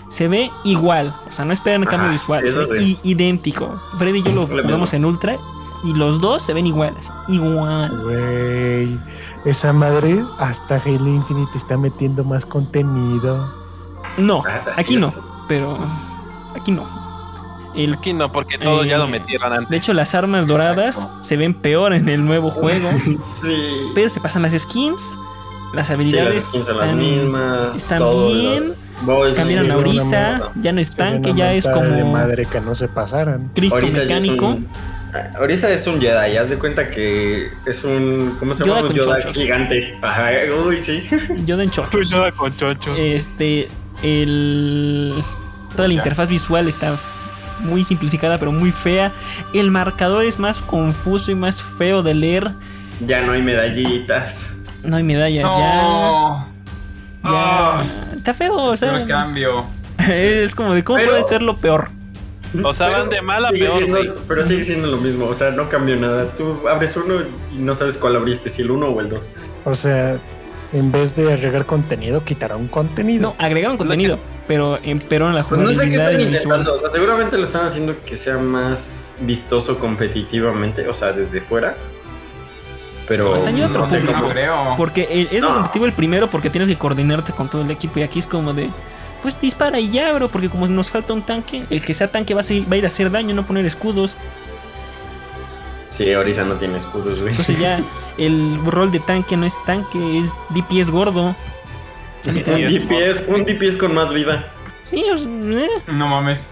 [SPEAKER 2] Se ve igual, o sea, no esperen cambio
[SPEAKER 4] Ajá,
[SPEAKER 2] visual, se ve idéntico. Freddy y yo lo
[SPEAKER 4] Lo
[SPEAKER 2] jugamos en Ultra y los dos se ven iguales, igual.
[SPEAKER 5] Güey. Esa madre hasta Halo Infinite está metiendo más contenido.
[SPEAKER 2] No,
[SPEAKER 4] Ah,
[SPEAKER 2] aquí no, pero aquí no. El-
[SPEAKER 3] Aquí no, porque todo ya lo
[SPEAKER 2] Eh,
[SPEAKER 3] metieron antes.
[SPEAKER 2] de hecho, las armas doradas se ven peor en el nuevo juego,
[SPEAKER 4] sí.
[SPEAKER 2] pero se pasan las skins, las
[SPEAKER 4] Sí,
[SPEAKER 2] habilidades
[SPEAKER 4] las skins son las
[SPEAKER 2] están,
[SPEAKER 4] mismas.
[SPEAKER 2] están
[SPEAKER 4] todo,
[SPEAKER 2] bien.
[SPEAKER 4] lo- Boys,
[SPEAKER 2] cambiaron
[SPEAKER 5] sí,
[SPEAKER 2] a Orisa, ya no es
[SPEAKER 5] Sería
[SPEAKER 2] tanque,
[SPEAKER 5] una
[SPEAKER 2] ya es
[SPEAKER 5] mentada de
[SPEAKER 2] como
[SPEAKER 5] madre que no se pasaran.
[SPEAKER 2] Cristo
[SPEAKER 4] Orisa ya es
[SPEAKER 2] mecánico.
[SPEAKER 4] un- Orisa es un Jedi, haz de cuenta que es un. ¿Cómo se
[SPEAKER 2] Yoda
[SPEAKER 4] llama? Un Yoda
[SPEAKER 2] chochos.
[SPEAKER 4] gigante. Ajá, uy, sí.
[SPEAKER 2] Yo en chochos.
[SPEAKER 3] con chocho.
[SPEAKER 2] Este, el. Toda la
[SPEAKER 1] Ya.
[SPEAKER 2] interfaz visual está muy simplificada, pero muy fea. El marcador es más confuso y más feo de leer.
[SPEAKER 4] Ya no hay medallitas.
[SPEAKER 2] No hay medallas,
[SPEAKER 1] No.
[SPEAKER 2] ya. Ya. Está feo, o
[SPEAKER 1] Pero
[SPEAKER 2] sea.
[SPEAKER 1] cambio.
[SPEAKER 2] Es como de cómo
[SPEAKER 4] Pero-
[SPEAKER 2] puede ser lo peor.
[SPEAKER 3] O sea,
[SPEAKER 4] Pero
[SPEAKER 3] van de mal a
[SPEAKER 4] sigue
[SPEAKER 3] peor,
[SPEAKER 4] siendo-
[SPEAKER 3] güey.
[SPEAKER 4] Pero sigue siendo lo mismo, o sea, no cambió nada. Tú abres uno y no sabes cuál abriste, si el uno o el dos.
[SPEAKER 5] O sea, en vez de agregar contenido, quitaron contenido.
[SPEAKER 2] No, agregaron contenido, pero empeoró en la
[SPEAKER 4] Pues no sé qué
[SPEAKER 2] jugabilidad
[SPEAKER 4] están intentando, o sea, seguramente lo están haciendo que sea más vistoso competitivamente, o sea, desde fuera. Pero
[SPEAKER 2] Están yendo a otro
[SPEAKER 4] no
[SPEAKER 2] público.
[SPEAKER 1] Creo.
[SPEAKER 2] Porque el- es
[SPEAKER 4] No.
[SPEAKER 2] competitivo el primero porque tienes que coordinarte con todo el equipo y aquí es como de pues dispara y ya, bro, porque como nos falta un tanque, el que sea tanque va a, seguir- va a ir a hacer daño, no poner escudos.
[SPEAKER 4] Sí, Orisa no tiene escudos, güey.
[SPEAKER 2] Entonces ya el rol de tanque no es tanque, es DPS gordo.
[SPEAKER 4] un DPS, un DPS con más vida.
[SPEAKER 2] Sí, o sea, eh.
[SPEAKER 1] No mames.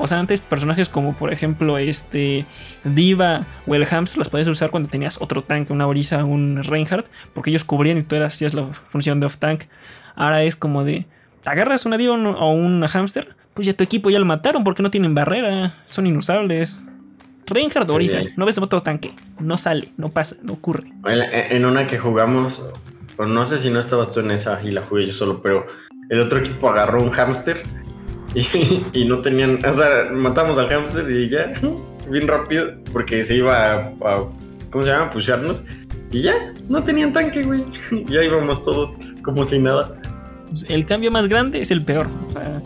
[SPEAKER 2] O sea, antes personajes como por ejemplo este Diva o el Hamster los podías usar cuando tenías otro tanque, una Orisa, un Reinhardt, porque ellos cubrían y tú eras, hacías la función de off-tank. Ahora es como de, agarras una Diva o un- Hamster, pues ya tu equipo ya lo mataron porque no tienen barrera, son inusables. Reinhardt
[SPEAKER 4] Sí,
[SPEAKER 2] Orisa, no ves otro tanque, no sale, no pasa, no ocurre.
[SPEAKER 4] En, una que jugamos, no sé si no estabas tú en esa y la jugué yo solo, pero el otro equipo agarró un hámster y, y no tenían, o sea, matamos al hámster y ya, bien rápido, porque se iba a, a- ¿cómo se llama? Pusharnos. Y ya, no tenían tanque, güey. Ya íbamos todos como si nada.
[SPEAKER 2] El cambio más grande es el peor. O sea,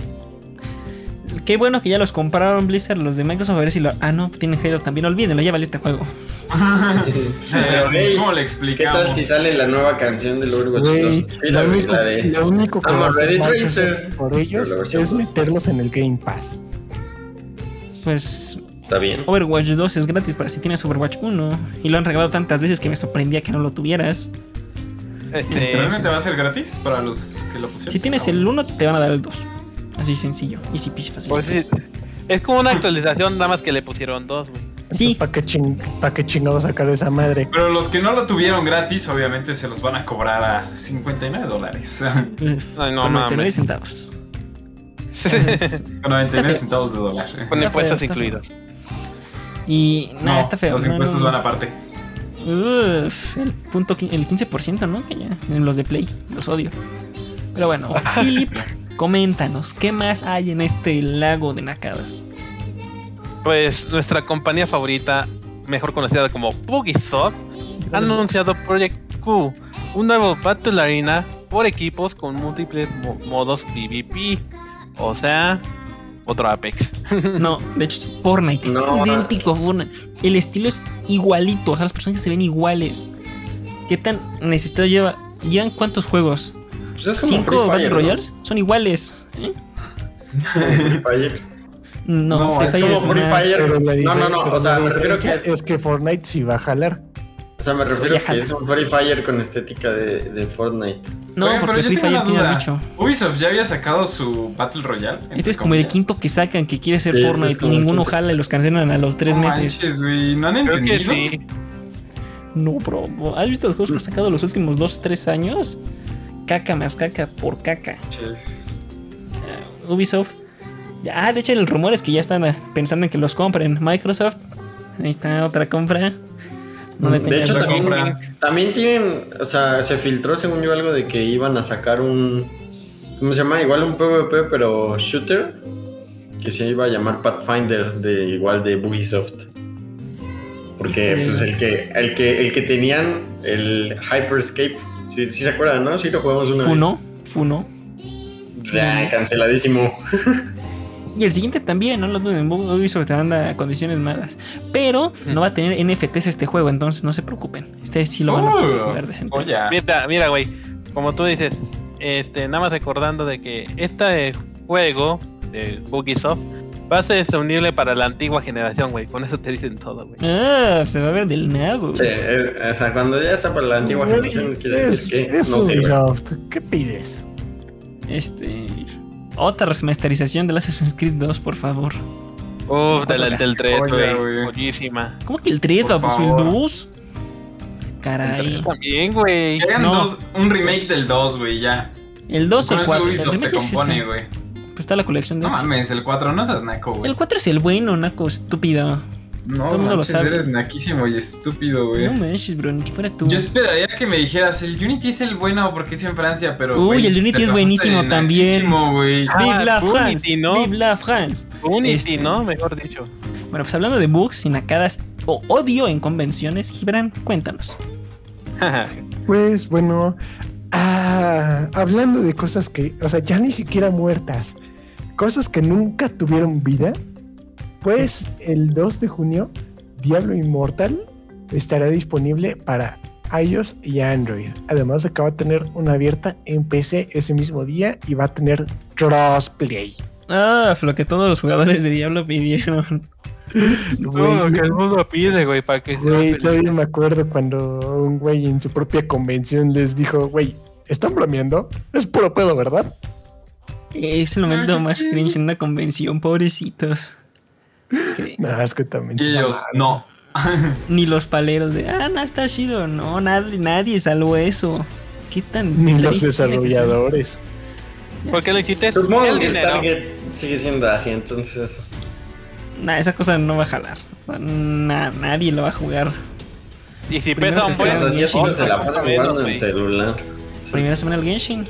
[SPEAKER 2] qué bueno que ya los compraron Blizzard, los de Microsoft, a ver si lo... Ah, no, tienen Halo también, olvídenlo, ya vale este juego.
[SPEAKER 1] Pero, ¿Cómo le
[SPEAKER 4] ¿Qué
[SPEAKER 1] explicamos?
[SPEAKER 4] tal si sale la nueva canción del Overwatch
[SPEAKER 5] Güey,
[SPEAKER 4] 2? Sí,
[SPEAKER 5] lo
[SPEAKER 4] la,
[SPEAKER 5] único,
[SPEAKER 4] de-
[SPEAKER 5] lo único que va a hacer por ellos es meterlos en el Game Pass.
[SPEAKER 2] Pues
[SPEAKER 4] Está bien.
[SPEAKER 2] Overwatch 2 es gratis para si tienes Overwatch 1. Y lo han regalado tantas veces que me sorprendía que no lo tuvieras.
[SPEAKER 3] Este,
[SPEAKER 1] ¿Realmente va a ser gratis para los que lo pusieron?
[SPEAKER 2] Si tienes el 1, te van a dar el 2. Así sencillo. Easy peasy fácil.
[SPEAKER 3] pues sí, es como una actualización, nada más que le pusieron dos, güey.
[SPEAKER 2] Sí.
[SPEAKER 5] ¿Para qué, ching, pa' qué chingados sacar esa madre?
[SPEAKER 1] Pero los que no lo tuvieron gratis, obviamente se los van a cobrar a 59 dólares.
[SPEAKER 3] Ay, no
[SPEAKER 2] con 99
[SPEAKER 3] mames.
[SPEAKER 2] centavos. Entonces,
[SPEAKER 1] Con 99
[SPEAKER 2] feo.
[SPEAKER 1] centavos de dólar.
[SPEAKER 3] Con impuestos incluidos.
[SPEAKER 2] y nada,
[SPEAKER 1] No,
[SPEAKER 2] está feo.
[SPEAKER 1] Los
[SPEAKER 2] no,
[SPEAKER 1] impuestos
[SPEAKER 2] no.
[SPEAKER 1] van aparte.
[SPEAKER 2] Uf, el punto, el 15%, ¿no? Que ya, en los de Play, los odio. Pero bueno, Philip, coméntanos, ¿qué más hay en este lago de nacadas?
[SPEAKER 3] Pues nuestra compañía favorita, mejor conocida como Ubisoft, ha anunciado Project Q, un nuevo Battle Arena por equipos con múltiples mo- modos PvP. O sea, otro Apex.
[SPEAKER 2] No, de hecho es Fortnite, es
[SPEAKER 4] No.
[SPEAKER 2] idéntico a Fortnite. El estilo es igualito, o sea, los personajes se ven iguales. ¿Qué tan necesitado lleva? ¿Llevan cuántos juegos?
[SPEAKER 4] Pues es como
[SPEAKER 2] ¿Cinco
[SPEAKER 4] Free Fire,
[SPEAKER 2] Battle
[SPEAKER 4] ¿no?
[SPEAKER 2] Royales? Son iguales. ¿eh?
[SPEAKER 4] Free Fire.
[SPEAKER 2] No,
[SPEAKER 1] No,
[SPEAKER 2] Free
[SPEAKER 1] es
[SPEAKER 2] Fire
[SPEAKER 4] como
[SPEAKER 2] es
[SPEAKER 4] Free Fire. No, no, no, o sea,
[SPEAKER 5] la
[SPEAKER 4] me refiero
[SPEAKER 5] diferencia
[SPEAKER 4] que-
[SPEAKER 5] es que Fortnite sí va a jalar.
[SPEAKER 4] O sea, me refiero
[SPEAKER 2] Oye,
[SPEAKER 4] que es un Free Fire con estética de, de Fortnite.
[SPEAKER 2] No, porque
[SPEAKER 1] pero
[SPEAKER 2] Free
[SPEAKER 1] yo tengo
[SPEAKER 2] Fire tiene
[SPEAKER 1] duda.
[SPEAKER 2] mucho.
[SPEAKER 1] Ubisoft ya había sacado su Battle Royale.
[SPEAKER 2] Este es como el quinto que sacan que quiere ser
[SPEAKER 4] Sí, sí, es
[SPEAKER 2] Fortnite y ninguno jala y los cancelan a los tres
[SPEAKER 1] No
[SPEAKER 2] meses.
[SPEAKER 1] manches, güey, ¿No han
[SPEAKER 3] Creo
[SPEAKER 1] entendido?
[SPEAKER 3] que sí.
[SPEAKER 2] No, bro. ¿Has visto los juegos que ha sacado los últimos dos, tres años? Caca más caca por caca. Uh, Ubisoft. Ya, de hecho, el rumor es que ya están pensando en que los compren. Microsoft. Ahí está otra compra. No le
[SPEAKER 4] de hecho, también,
[SPEAKER 1] compra.
[SPEAKER 4] también tienen, o sea, se filtró según yo algo de que iban a sacar un, ¿cómo se llama? Igual un PvP, pero shooter, que se iba a llamar Pathfinder, de igual de Ubisoft. Porque pues el que, el que, el que tenían, el Hyperscape, sí, sí se acuerdan, ¿no? Sí lo jugamos una
[SPEAKER 2] Funo. Funo.
[SPEAKER 4] vez. Ya, canceladísimo.
[SPEAKER 2] Y el siguiente también, no lo duden. Ubisoft anda condiciones malas. Pero no va a tener NFTs este juego, entonces no se preocupen. Este sí lo van a poder
[SPEAKER 1] Oh,
[SPEAKER 2] jugar decente.
[SPEAKER 1] Oye,
[SPEAKER 3] Mira, mira, güey. Como tú dices, este, nada más recordando de que este juego de Ubisoft va a ser disponible para la antigua generación, güey. Con eso te dicen todo, güey.
[SPEAKER 2] Ah, se va a ver del nabo.
[SPEAKER 4] Sí, eh, o sea, cuando ya está para la antigua generación,
[SPEAKER 5] Es,
[SPEAKER 4] decir que
[SPEAKER 5] es
[SPEAKER 4] no sirve.
[SPEAKER 5] Ubisoft. ¿Qué pides?
[SPEAKER 2] Este. Otra remasterización de Assassin's Creed 2, por favor.
[SPEAKER 3] Uf, del, del 3,
[SPEAKER 1] Joya,
[SPEAKER 3] güey. Muchísima.
[SPEAKER 2] ¿Cómo que el 3,
[SPEAKER 1] Por
[SPEAKER 2] baboso? ¿El
[SPEAKER 1] favor.
[SPEAKER 2] 2? Caray.
[SPEAKER 3] También, güey.
[SPEAKER 2] No.
[SPEAKER 1] dos- un remake del 2, güey, ya.
[SPEAKER 2] El 2
[SPEAKER 1] Con
[SPEAKER 2] el
[SPEAKER 1] eso
[SPEAKER 2] 4. El
[SPEAKER 1] se
[SPEAKER 2] remake sí
[SPEAKER 1] compone, güey.
[SPEAKER 2] Pues está la colección de
[SPEAKER 1] No mames, el 4 no seas naco, güey.
[SPEAKER 2] El 4 es el bueno, Naco, estúpido.
[SPEAKER 1] No,
[SPEAKER 2] todo el mundo lo
[SPEAKER 1] manches,
[SPEAKER 2] sabe.
[SPEAKER 1] eres naquísimo y estúpido, güey.
[SPEAKER 2] No manches, bro, ni que fuera tú.
[SPEAKER 1] Yo esperaría que me dijeras, el Unity es el bueno porque es en Francia, pero.
[SPEAKER 2] Uy, el Unity es buenísimo también.
[SPEAKER 1] naquísimo, güey.
[SPEAKER 3] Ah,
[SPEAKER 2] Vive la
[SPEAKER 3] Unity,
[SPEAKER 2] France,
[SPEAKER 3] ¿no?
[SPEAKER 2] Vive la France.
[SPEAKER 3] Unity,
[SPEAKER 2] Este-
[SPEAKER 3] ¿no? Mejor dicho.
[SPEAKER 2] Bueno, pues hablando de bugs y nacadas o odio en convenciones, Gibran, cuéntanos.
[SPEAKER 5] Pues bueno, ah, hablando de cosas que, o sea, ya ni siquiera muertas, cosas que nunca tuvieron vida, pues el 2 de junio, Diablo Immortal estará disponible para iOS y Android. Además, acaba de tener una abierta en PC ese mismo día y va a tener crossplay.
[SPEAKER 2] Ah, lo que todos los jugadores de Diablo pidieron.
[SPEAKER 3] No, que el mundo pide, güey, para que sea
[SPEAKER 5] Güey, todavía me acuerdo cuando un güey en su propia convención les dijo, güey, ¿están bromeando? Es puro pedo, ¿verdad?
[SPEAKER 2] Es el momento más cringe en una convención, pobrecitos. Que
[SPEAKER 5] No, es que también
[SPEAKER 1] Y
[SPEAKER 5] se
[SPEAKER 1] ellos,
[SPEAKER 5] mamaron.
[SPEAKER 1] no.
[SPEAKER 2] ni los paleros de, ah, no, está chido. No, nadie, nadie salvó eso. ¿Qué tan
[SPEAKER 5] Ni los desarrolladores.
[SPEAKER 2] Ya
[SPEAKER 3] ¿Por qué
[SPEAKER 2] sé.
[SPEAKER 3] lo hiciste?
[SPEAKER 4] Supongo
[SPEAKER 3] el dinero.
[SPEAKER 4] target sigue siendo así, entonces.
[SPEAKER 2] Nah, esa cosa no va a jalar. Nah, nadie lo va a jugar.
[SPEAKER 3] Y si
[SPEAKER 2] Primero
[SPEAKER 3] pesa
[SPEAKER 2] se
[SPEAKER 3] un buen...
[SPEAKER 4] Uno se la
[SPEAKER 3] otro
[SPEAKER 4] pasa
[SPEAKER 3] menos,
[SPEAKER 4] jugando en el celular.
[SPEAKER 2] Primera semana el Genshin.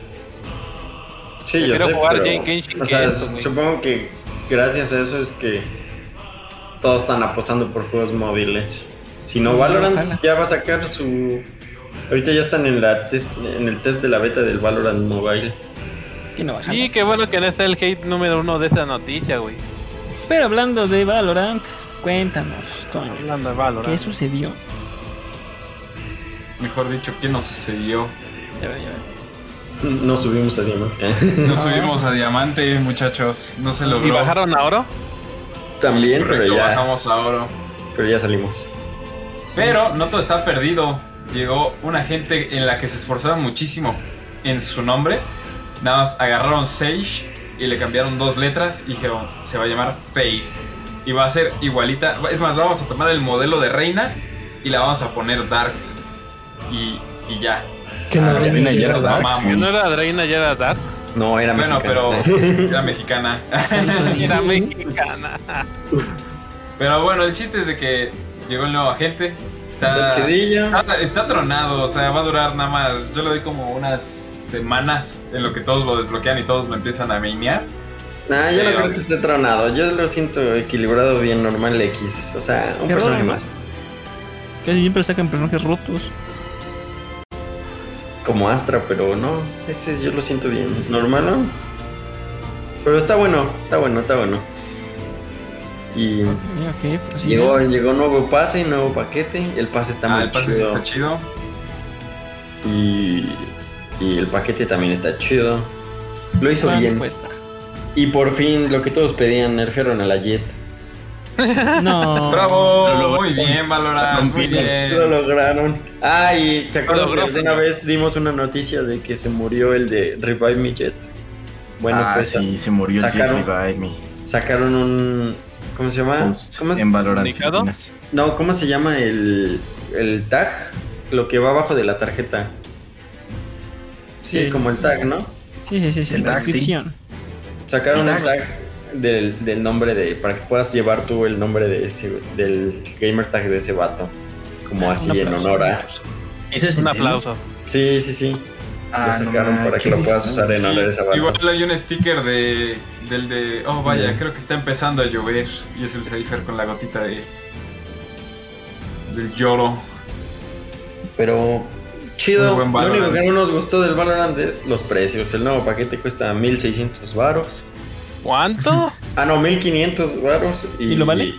[SPEAKER 4] Sí, yo sé,
[SPEAKER 3] jugar
[SPEAKER 4] pero,
[SPEAKER 3] Genshin
[SPEAKER 4] o sea, supongo que gracias a eso es que todos están apostando por juegos móviles. Si no, Valorant
[SPEAKER 2] Ojalá.
[SPEAKER 4] ya va a sacar su... Ahorita ya están en, la test- en el test de la beta del Valorant Mobile.
[SPEAKER 2] Que no.
[SPEAKER 3] Y qué bueno que no es el hate número uno de esa noticia, güey.
[SPEAKER 2] Pero hablando de Valorant, cuéntanos, Toño.
[SPEAKER 3] Hablando de Valorant.
[SPEAKER 2] ¿Qué sucedió?
[SPEAKER 1] Mejor dicho, ¿qué nos sucedió?
[SPEAKER 2] Ya veo, ya veo.
[SPEAKER 4] No subimos a diamante.
[SPEAKER 1] Nos subimos a diamante, muchachos. No se logró.
[SPEAKER 3] ¿Y bajaron a oro?
[SPEAKER 4] También, pero ya,
[SPEAKER 1] bajamos a oro.
[SPEAKER 4] pero ya salimos.
[SPEAKER 1] Pero no todo está perdido. Llegó una gente en la que se esforzaron muchísimo en su nombre. Nada más agarraron Sage y le cambiaron dos letras y dijeron, se va a llamar Fate. Y va a ser igualita. Es más, vamos a tomar el modelo de Reina y la vamos a poner Darks. Y, y ya.
[SPEAKER 5] Que no
[SPEAKER 6] Ah, Reina ya era
[SPEAKER 1] Nos
[SPEAKER 6] Darks,
[SPEAKER 1] amamos.
[SPEAKER 3] Que no era Reina, ya era Dark.
[SPEAKER 4] No, era
[SPEAKER 1] Bueno, pero
[SPEAKER 4] mexicano.
[SPEAKER 1] era mexicana.
[SPEAKER 3] Era mexicana.
[SPEAKER 1] Pero bueno, el chiste es de que llegó el nuevo agente.
[SPEAKER 4] Está
[SPEAKER 1] Está,
[SPEAKER 4] chidillo.
[SPEAKER 1] está, está tronado, o sea, va a durar nada más. Yo le doy como unas semanas en lo que todos lo desbloquean y todos lo empiezan a mainear.
[SPEAKER 4] Nah, yo no
[SPEAKER 1] Pero-
[SPEAKER 4] creo que esté tronado. Yo lo siento equilibrado bien normal X. O sea, un personaje más.
[SPEAKER 2] Casi siempre sacan personajes rotos.
[SPEAKER 4] Como Astra, pero no. Ese yo lo siento bien. Normal, ¿no? Pero está bueno, está bueno, está bueno. Y
[SPEAKER 2] Ok, ok, pues sí.
[SPEAKER 4] llegó, llegó nuevo pase, nuevo paquete. El pase está
[SPEAKER 1] Ah,
[SPEAKER 4] muy
[SPEAKER 1] el pase
[SPEAKER 4] chido.
[SPEAKER 1] está chido.
[SPEAKER 4] Y, y el paquete también está chido. Lo hizo
[SPEAKER 2] ¿Cuánto
[SPEAKER 4] bien.
[SPEAKER 2] cuesta?
[SPEAKER 4] Y por fin, lo que todos pedían, nerfearon a la Jet.
[SPEAKER 2] No.
[SPEAKER 1] Bravo,
[SPEAKER 6] Lo
[SPEAKER 1] muy bien, Valorant, muy
[SPEAKER 6] Rompieron.
[SPEAKER 4] Lo
[SPEAKER 1] bien.
[SPEAKER 4] lograron. Ah, y ¿te acuerdas que de una vez dimos una noticia de que se murió el de Revive Me Jet? Bueno,
[SPEAKER 6] ah,
[SPEAKER 4] pues
[SPEAKER 6] sí, se murió
[SPEAKER 4] sacaron-
[SPEAKER 6] Jeff Revive Me.
[SPEAKER 4] sacaron un. ¿Cómo se llama?
[SPEAKER 6] Post
[SPEAKER 4] ¿Cómo se,
[SPEAKER 6] en Valorant
[SPEAKER 4] no, ¿cómo se llama el, el tag? Lo que va abajo de la tarjeta. Sí,
[SPEAKER 2] El-
[SPEAKER 4] como el tag, ¿no?
[SPEAKER 2] Sí, sí, sí, sí.
[SPEAKER 6] El
[SPEAKER 2] La
[SPEAKER 6] tag, sí.
[SPEAKER 2] descripción.
[SPEAKER 4] Sacaron
[SPEAKER 6] El
[SPEAKER 4] un
[SPEAKER 6] tag.
[SPEAKER 4] Del, del nombre de. para que puedas llevar tú el nombre de ese, del gamer tag de ese vato. Como así en honor a.
[SPEAKER 6] ¿Eso es
[SPEAKER 3] Un aplauso.
[SPEAKER 4] Sí, sí, sí.
[SPEAKER 6] Ah,
[SPEAKER 4] lo
[SPEAKER 6] no
[SPEAKER 4] sacaron para que lo puedas usar en honor a ese vato.
[SPEAKER 1] Igual hay un sticker de del de oh vaya,
[SPEAKER 4] Mm.
[SPEAKER 1] creo que está empezando a llover y es el Cypher con la gotita de del lloro.
[SPEAKER 4] Pero chido. Lo único que no nos gustó del Valorant es los precios. El nuevo paquete cuesta 1600 varos.
[SPEAKER 3] ¿Cuánto?
[SPEAKER 4] Ah, no, 1500 varos. ¿Y,
[SPEAKER 2] ¿Y lo vale?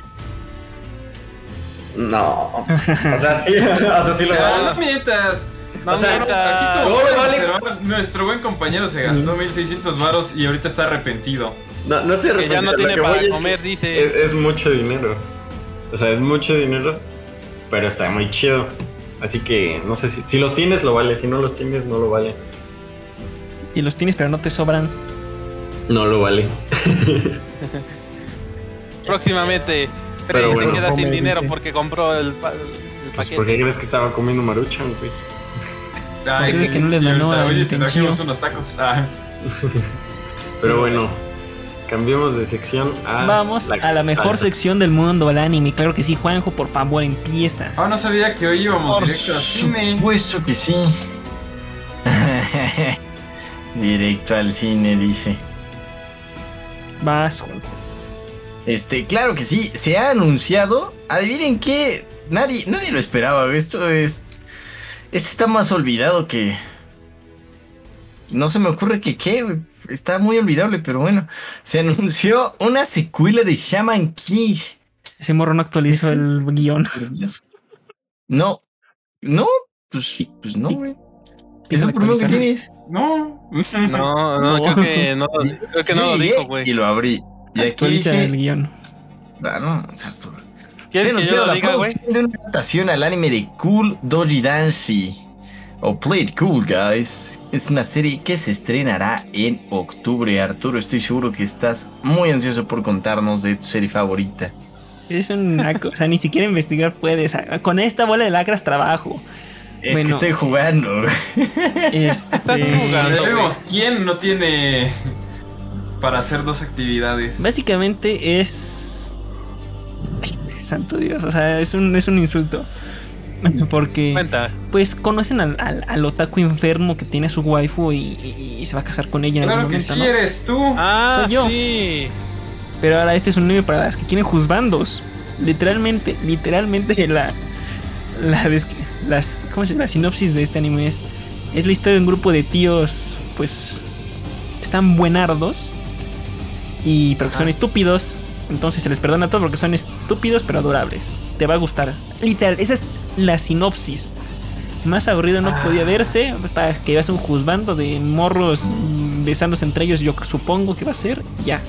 [SPEAKER 4] No. O sea, sí, o sea, sí lo
[SPEAKER 1] Ah, no
[SPEAKER 4] vale.
[SPEAKER 1] mientas.
[SPEAKER 3] No
[SPEAKER 4] O sea.
[SPEAKER 1] Aquí como
[SPEAKER 4] no, vale.
[SPEAKER 1] observar, nuestro buen compañero se gastó 1600 varos y ahorita está arrepentido.
[SPEAKER 4] No, no se
[SPEAKER 3] Que ya no
[SPEAKER 4] arrepiente,
[SPEAKER 3] tiene
[SPEAKER 4] lo que
[SPEAKER 3] para
[SPEAKER 4] es
[SPEAKER 3] comer,
[SPEAKER 4] que
[SPEAKER 3] dice.
[SPEAKER 4] Es, es mucho dinero. O sea, es mucho dinero. Pero está muy chido. Así que no sé si, si los tienes lo vale. Si no los tienes, no lo vale.
[SPEAKER 2] Y los tienes, pero no te sobran.
[SPEAKER 4] No lo vale.
[SPEAKER 3] Próximamente,
[SPEAKER 4] Pero
[SPEAKER 3] Freddy
[SPEAKER 4] bueno.
[SPEAKER 3] se queda sin dinero
[SPEAKER 5] dice.
[SPEAKER 3] porque compró el, pa- el
[SPEAKER 4] Pues,
[SPEAKER 3] paquete.
[SPEAKER 4] ¿Por qué crees que estaba comiendo maruchan, güey?
[SPEAKER 1] Ay,
[SPEAKER 2] crees que no le
[SPEAKER 1] ahorita,
[SPEAKER 2] al
[SPEAKER 1] Oye, te trajimos unos tacos. Ah,
[SPEAKER 4] Pero bueno, cambiemos de sección a.
[SPEAKER 2] Vamos a la mejor sección del mundo del anime. Claro que sí, Juanjo, por favor, empieza.
[SPEAKER 1] ah, no sabía que hoy íbamos
[SPEAKER 6] Por
[SPEAKER 1] directo al cine.
[SPEAKER 6] supuesto que sí. Directo al cine, dice.
[SPEAKER 2] Vas, Juanjo.
[SPEAKER 6] Este, claro que sí, se ha anunciado. Adivinen qué, nadie, nadie lo esperaba. Esto es, este está más olvidado que. No se me ocurre que qué, está muy olvidable, pero bueno. Se anunció una secuela de Shaman King.
[SPEAKER 2] Ese morro no actualizó
[SPEAKER 6] es-
[SPEAKER 2] el guion.
[SPEAKER 6] No, no, pues, pues no, güey. Es
[SPEAKER 2] a
[SPEAKER 6] primero que tienes.
[SPEAKER 1] No.
[SPEAKER 3] No, no,
[SPEAKER 2] No.
[SPEAKER 3] creo que no, creo que no lo dijo, güey.
[SPEAKER 6] Y lo abrí. Y aquí dice.
[SPEAKER 2] el guion.
[SPEAKER 6] Ah, no, es Arturo. Se ha
[SPEAKER 3] ¿Quieres que yo
[SPEAKER 6] anunciado
[SPEAKER 3] lo
[SPEAKER 6] la
[SPEAKER 3] diga, güey?
[SPEAKER 6] producción de una adaptación al anime de Cool Doji Danshi. O Play It Cool, guys. Es una serie que se estrenará en octubre. Arturo, estoy seguro que estás muy ansioso por contarnos de tu serie favorita.
[SPEAKER 2] Es una cosa, o sea, ni siquiera investigar puedes. Con esta bola de lacras trabajo.
[SPEAKER 6] Es
[SPEAKER 2] Bueno.
[SPEAKER 6] que estoy jugando.
[SPEAKER 2] Este,
[SPEAKER 3] jugando.
[SPEAKER 1] Ya vemos quién no tiene para hacer dos actividades.
[SPEAKER 2] Básicamente es. Ay, Santo Dios, o sea, es un, es un insulto. Porque,
[SPEAKER 3] Cuenta.
[SPEAKER 2] pues, conocen al, al, al otaku enfermo que tiene a su waifu y, y- y se va a casar con ella en
[SPEAKER 1] Claro
[SPEAKER 2] algún
[SPEAKER 1] que
[SPEAKER 2] momento,
[SPEAKER 1] sí
[SPEAKER 2] ¿no?
[SPEAKER 1] eres tú.
[SPEAKER 3] Ah,
[SPEAKER 2] Soy yo.
[SPEAKER 3] sí.
[SPEAKER 2] Pero ahora este es un anime para las que quieren juzbandos. Literalmente, literalmente la. La, las, ¿cómo se la sinopsis de este anime es. Es la historia de un grupo de tíos, pues. están buenardos. Y pero que son estúpidos. Entonces se les perdona todo porque son estúpidos pero adorables. Te va a gustar. Literal, esa es la sinopsis. Más aburrido no podía verse. Para que veas un juzgando de morros besándose entre ellos, yo supongo que va a ser. Ya.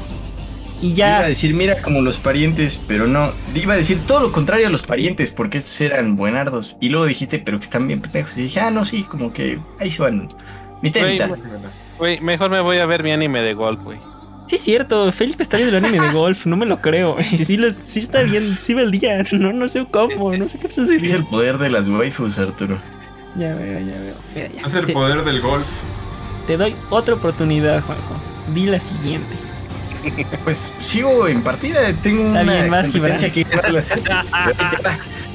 [SPEAKER 2] Y
[SPEAKER 6] Iba a
[SPEAKER 2] ya.
[SPEAKER 6] decir, mira como los parientes, pero no. Iba a decir todo lo contrario a los parientes, porque estos eran buenardos. Y luego dijiste, pero que están bien pendejos. Y dije, ah, no, sí, como que ahí se van. Mitad y
[SPEAKER 3] Güey,
[SPEAKER 6] mitad.
[SPEAKER 3] Güey, mejor me voy a ver mi anime de golf, güey.
[SPEAKER 2] Sí, es cierto. Felipe está viendo el anime de golf. No me lo creo. Sí, lo- sí está bien. Sí ve el día. No, no sé cómo. No sé qué
[SPEAKER 6] Es el
[SPEAKER 2] sucedió.
[SPEAKER 6] poder de las waifus, Arturo.
[SPEAKER 2] Ya veo, ya veo. Mira, ya.
[SPEAKER 1] Es el
[SPEAKER 2] Te-
[SPEAKER 1] poder del golf.
[SPEAKER 2] Te doy otra oportunidad, Juanjo. Di la siguiente.
[SPEAKER 6] Pues sigo en partida, tengo una
[SPEAKER 2] vas,
[SPEAKER 6] competencia que.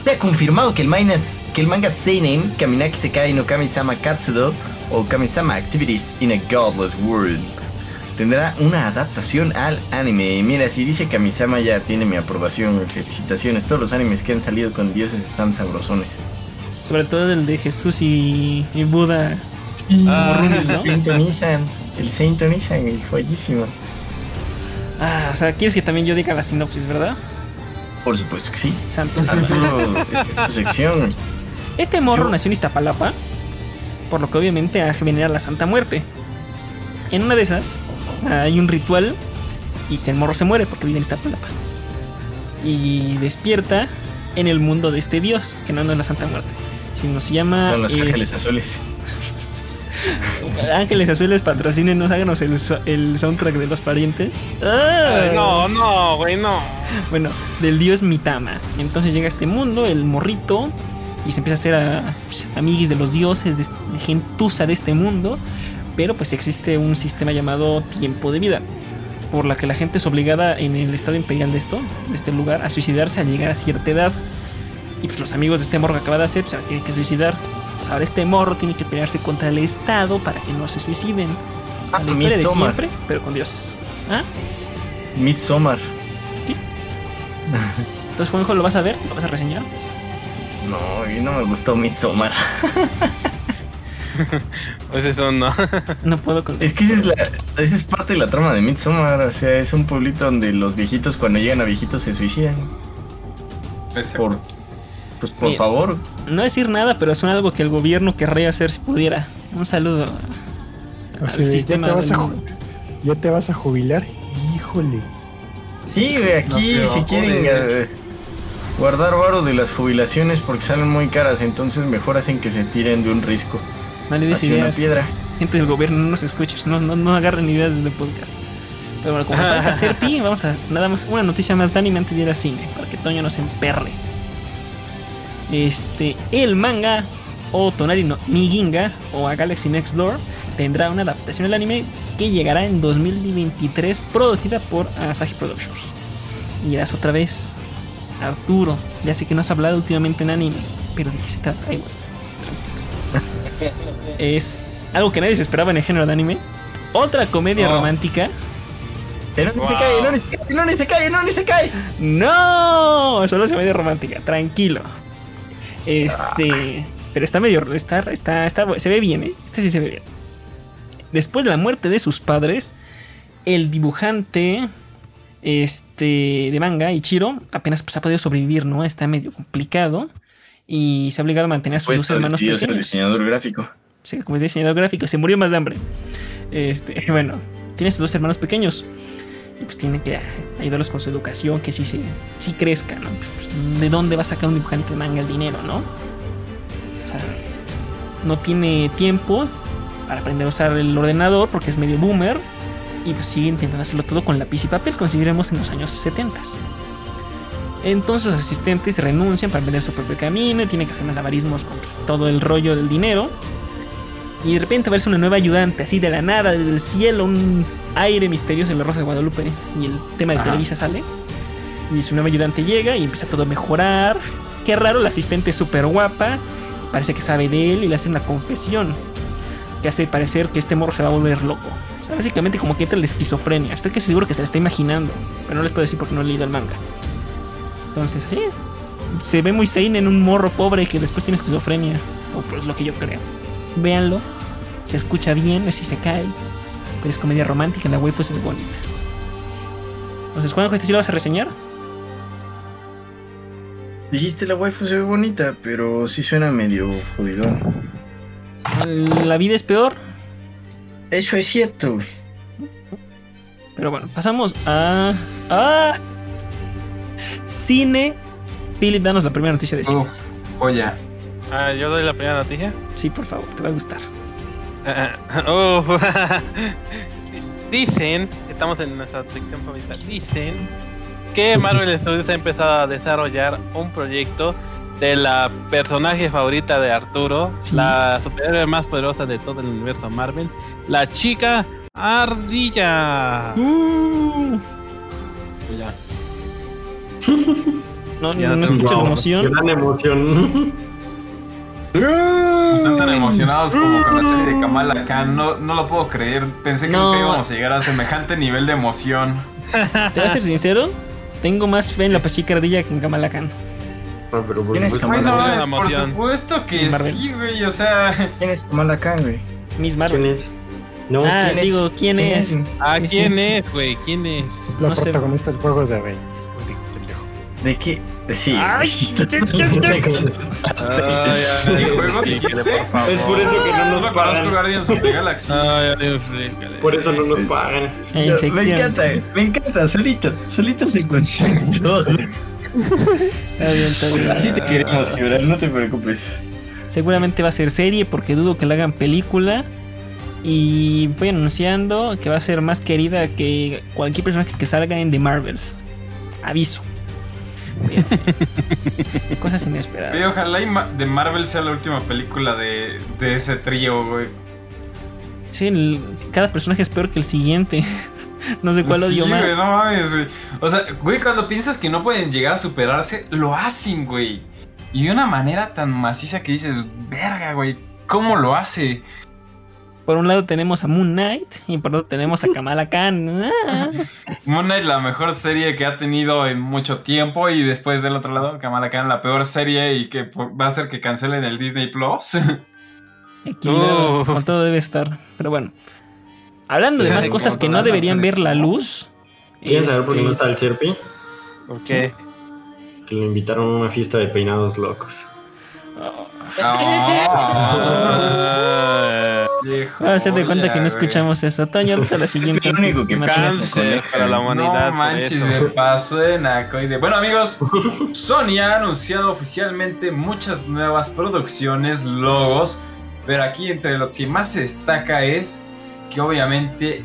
[SPEAKER 6] Se ha confirmado que el, mainas- que el manga Seinen, Kaminaki Sekai no Kami-sama Katsudo o Kami-sama Activities in a Godless World, tendrá una adaptación al anime. Mira, si dice Kami-sama ya tiene mi aprobación. Felicitaciones. Todos los animes que han salido con dioses están sabrosones.
[SPEAKER 2] Sobre todo el de Jesús y, y Buda.
[SPEAKER 6] Sí,
[SPEAKER 3] Ah,
[SPEAKER 6] el. Saint Onisan. El Saint Onisan, el joyísimo.
[SPEAKER 2] Ah, o sea, quieres que también yo diga la sinopsis, ¿verdad?
[SPEAKER 6] Por supuesto que sí.
[SPEAKER 2] Santo.
[SPEAKER 6] Arturo, esta es tu sección.
[SPEAKER 2] Este morro
[SPEAKER 6] Yo-
[SPEAKER 2] nació en Iztapalapa, por lo que obviamente a venerar a la Santa Muerte. En una de esas hay un ritual y el morro se muere porque vive en Iztapalapa. Y despierta en el mundo de este dios, que no, no es la Santa Muerte, sino se llama...
[SPEAKER 6] Son los
[SPEAKER 2] es-
[SPEAKER 6] ángeles azules.
[SPEAKER 2] Ángeles Azules patrocínenos, háganos el, el soundtrack de los parientes.
[SPEAKER 3] Ay, no, no, güey, no.
[SPEAKER 2] Bueno, del dios Mitama. Entonces llega a este mundo, el morrito, y se empieza a hacer a, pues, amiguis de los dioses, de, de gentuza de este mundo. Pero pues existe un sistema llamado tiempo de vida, por la que la gente es obligada en el estado imperial de esto, de este lugar, a suicidarse al llegar a cierta edad. Y pues los amigos de este morro que acaba de hacer, pues tienen que suicidar. Entonces, ahora este morro tiene que pelearse contra el estado para que no se suiciden. O sea,
[SPEAKER 6] Ah,
[SPEAKER 2] la historia de siempre, pero con dioses. ¿Ah?
[SPEAKER 6] Midsommar.
[SPEAKER 2] Entonces, Juanjo, ¿lo vas a ver? ¿Lo vas a reseñar?
[SPEAKER 6] No, a mí no me gustó Midsommar.
[SPEAKER 3] Pues eso no.
[SPEAKER 2] No puedo con
[SPEAKER 6] Es que esa es, la, esa es parte de la trama de Midsommar. O sea, es un pueblito donde los viejitos, cuando llegan a viejitos, se suicidan. Por, pues por
[SPEAKER 2] Mira.
[SPEAKER 6] favor.
[SPEAKER 2] No decir nada, pero suena algo que el gobierno querría hacer si pudiera. Un saludo
[SPEAKER 5] O
[SPEAKER 2] al
[SPEAKER 5] sea, ya, te vas a, ya te vas a jubilar. Híjole.
[SPEAKER 6] Sí, güey, aquí
[SPEAKER 1] No,
[SPEAKER 6] si quieren eh, guardar varo de las jubilaciones porque salen muy caras, entonces mejor hacen que se tiren de un risco.
[SPEAKER 2] No le des
[SPEAKER 6] Así una piedra.
[SPEAKER 2] Gente del gobierno, no nos escuches, no, no, no agarren ideas desde el podcast. Pero bueno, como nos falta hacer pi, vamos a nada más una noticia más de anime antes de ir al cine, para que Toño no se emperre. Este, el manga o Tonari no Niginga o a Galaxy Next Door tendrá una adaptación al anime que llegará en 2023 producida por Asahi Productions. Y dirás otra vez, Arturo, ya sé que no has hablado últimamente en anime, pero ¿de qué se trata? Ay, güey, tranquilo. es algo que nadie se esperaba en el género de anime. Otra comedia
[SPEAKER 1] Oh.
[SPEAKER 2] romántica.
[SPEAKER 6] Pero no ni se
[SPEAKER 3] Wow.
[SPEAKER 6] cae, no ni se cae, no ni se cae, no ni se cae.
[SPEAKER 2] ¡No! Solo es comedia romántica, tranquilo. Este. Pero está medio. Está, está, está, se ve bien, ¿eh? Este sí se ve bien. Después de la muerte de sus padres, el dibujante. Este. de manga, Ichiro, apenas pues, ha podido sobrevivir, ¿no? Está medio complicado. Y se ha obligado a mantener a sus
[SPEAKER 6] Pues
[SPEAKER 2] dos hermanos
[SPEAKER 6] decidió ser
[SPEAKER 2] pequeños.
[SPEAKER 6] diseñador gráfico.
[SPEAKER 2] Sí, como diseñador gráfico, se murió más de hambre. Este, bueno, tiene sus dos hermanos pequeños. Y pues tiene que ayudarlos con su educación, que sí, se, sí crezca, ¿no? Pues, ¿De dónde va a sacar un dibujante de manga el dinero, no? O sea, no tiene tiempo para aprender a usar el ordenador porque es medio boomer. Y pues sigue intentando hacerlo todo con lápiz y papel, conseguiremos en los años 70. Entonces los asistentes renuncian para emprender su propio camino y tiene que hacer malabarismos con pues, todo el rollo del dinero. Y de repente aparece una nueva ayudante, así de la nada, del cielo, un aire misterioso en la Rosa de Guadalupe. Y el tema de
[SPEAKER 6] Ajá.
[SPEAKER 2] Televisa sale. Y su nueva ayudante llega y empieza todo a mejorar. Qué raro, la asistente es súper guapa. Parece que sabe de él y le hace una confesión. Que hace parecer que este morro se va a volver loco. O sea, básicamente como que entra la esquizofrenia. Estoy que seguro que se la está imaginando. Pero no les puedo decir porque no he leído el manga. Entonces, así. Se ve muy seinen un morro pobre que después tiene esquizofrenia. O pues lo que yo creo. Véanlo. Se escucha bien, no sé si se cae. pero es comedia romántica, la waifu es muy bonita. Entonces, Juanjo, ¿este sí lo vas a reseñar?
[SPEAKER 6] Dijiste la waifu se ve bonita, pero sí suena medio jodidón.
[SPEAKER 2] La vida es peor,
[SPEAKER 6] Eso es cierto, güey.
[SPEAKER 2] pero bueno, pasamos a... ¡Ah! Cine. Philip, danos la primera noticia de cine.
[SPEAKER 1] Uf, joya.
[SPEAKER 3] Ah, yo doy la primera noticia.
[SPEAKER 2] Sí, por favor, te va a gustar.
[SPEAKER 3] Oh. Dicen, estamos en nuestra sección favorita, dicen que Marvel Studios ha empezado a desarrollar un proyecto de la personaje favorita de Arturo,
[SPEAKER 2] Sí.
[SPEAKER 3] la superhéroe más poderosa de todo el universo Marvel, la chica ardilla.
[SPEAKER 2] Uh,
[SPEAKER 1] Ya.
[SPEAKER 2] no,
[SPEAKER 3] Ya
[SPEAKER 2] no, no escucho la emoción.
[SPEAKER 4] Gran emoción.
[SPEAKER 1] Están tan emocionados como con la serie de Kamala Khan. No, no lo puedo creer. Pensé que
[SPEAKER 2] No.
[SPEAKER 1] nunca íbamos a llegar a semejante nivel de emoción.
[SPEAKER 2] Te voy a ser sincero, tengo más fe en la chica ardilla que en Kamala Khan.
[SPEAKER 4] Ah, pero por
[SPEAKER 6] ¿Quién es
[SPEAKER 4] supuesto-
[SPEAKER 6] Kamala
[SPEAKER 1] es- por supuesto que sí, güey. O sea,
[SPEAKER 6] ¿Quién es Kamala Khan, güey?
[SPEAKER 2] Miss Marvel.
[SPEAKER 4] ¿Quién es? No,
[SPEAKER 2] Ah,
[SPEAKER 6] ¿quién es?
[SPEAKER 2] digo, ¿quién,
[SPEAKER 6] ¿Quién
[SPEAKER 2] es?
[SPEAKER 6] es?
[SPEAKER 3] ¿A
[SPEAKER 2] Sí,
[SPEAKER 3] quién
[SPEAKER 2] sí.
[SPEAKER 3] es, güey? ¿Quién es?
[SPEAKER 5] La
[SPEAKER 2] No sé.
[SPEAKER 5] protagonista del juego de Rey.
[SPEAKER 6] ¿De qué? Sí.
[SPEAKER 2] Ay,
[SPEAKER 4] es por eso que no
[SPEAKER 1] no
[SPEAKER 4] nos pagan.
[SPEAKER 1] Guardians of the Galaxy.
[SPEAKER 4] Por eso no nos pagan.
[SPEAKER 6] Me encanta, me encanta, solito, solito se
[SPEAKER 2] bien.
[SPEAKER 6] Así te queremos, Gibran, no te preocupes.
[SPEAKER 2] Seguramente va a ser serie porque dudo que la hagan película. Y voy anunciando que va a ser más querida que cualquier personaje que salga en The Marvels. Aviso. Bien. Cosas inesperadas.
[SPEAKER 1] Ojalá y Ma- de Marvel sea la última película de, de ese trío, güey.
[SPEAKER 2] Sí, el- cada personaje es peor que el siguiente. no sé cuál
[SPEAKER 1] Sí,
[SPEAKER 2] odio
[SPEAKER 1] güey,
[SPEAKER 2] más.
[SPEAKER 1] no mames, güey. O sea, güey, cuando piensas que no pueden llegar a superarse, lo hacen, güey. Y de una manera tan maciza que dices, verga, güey, ¿cómo lo hace?
[SPEAKER 2] Por un lado tenemos a Moon Knight y por otro tenemos a Kamala Khan. Ah.
[SPEAKER 1] Moon Knight, la mejor serie que ha tenido en mucho tiempo. Y después del otro lado, Kamala Khan, la peor serie y que por- va a hacer que cancelen el Disney Plus.
[SPEAKER 2] Equilibrado,
[SPEAKER 3] Oh.
[SPEAKER 2] todo debe estar. Pero bueno. Hablando de más cosas que no deberían ver la luz.
[SPEAKER 4] ¿Quieren saber por qué no
[SPEAKER 2] este,
[SPEAKER 4] está el Cherpi?
[SPEAKER 3] Ok.
[SPEAKER 4] Que lo invitaron a una fiesta de peinados locos.
[SPEAKER 1] Ah,
[SPEAKER 2] Voy a hacer de cuenta que no escuchamos eso. Toño, hasta la siguiente.
[SPEAKER 6] Lo único que
[SPEAKER 2] a
[SPEAKER 3] Cáncer para la humanidad.
[SPEAKER 1] No manches, se pasó. Bueno, amigos, Sony ha anunciado oficialmente muchas nuevas producciones, logos, pero aquí entre lo que más se destaca es que obviamente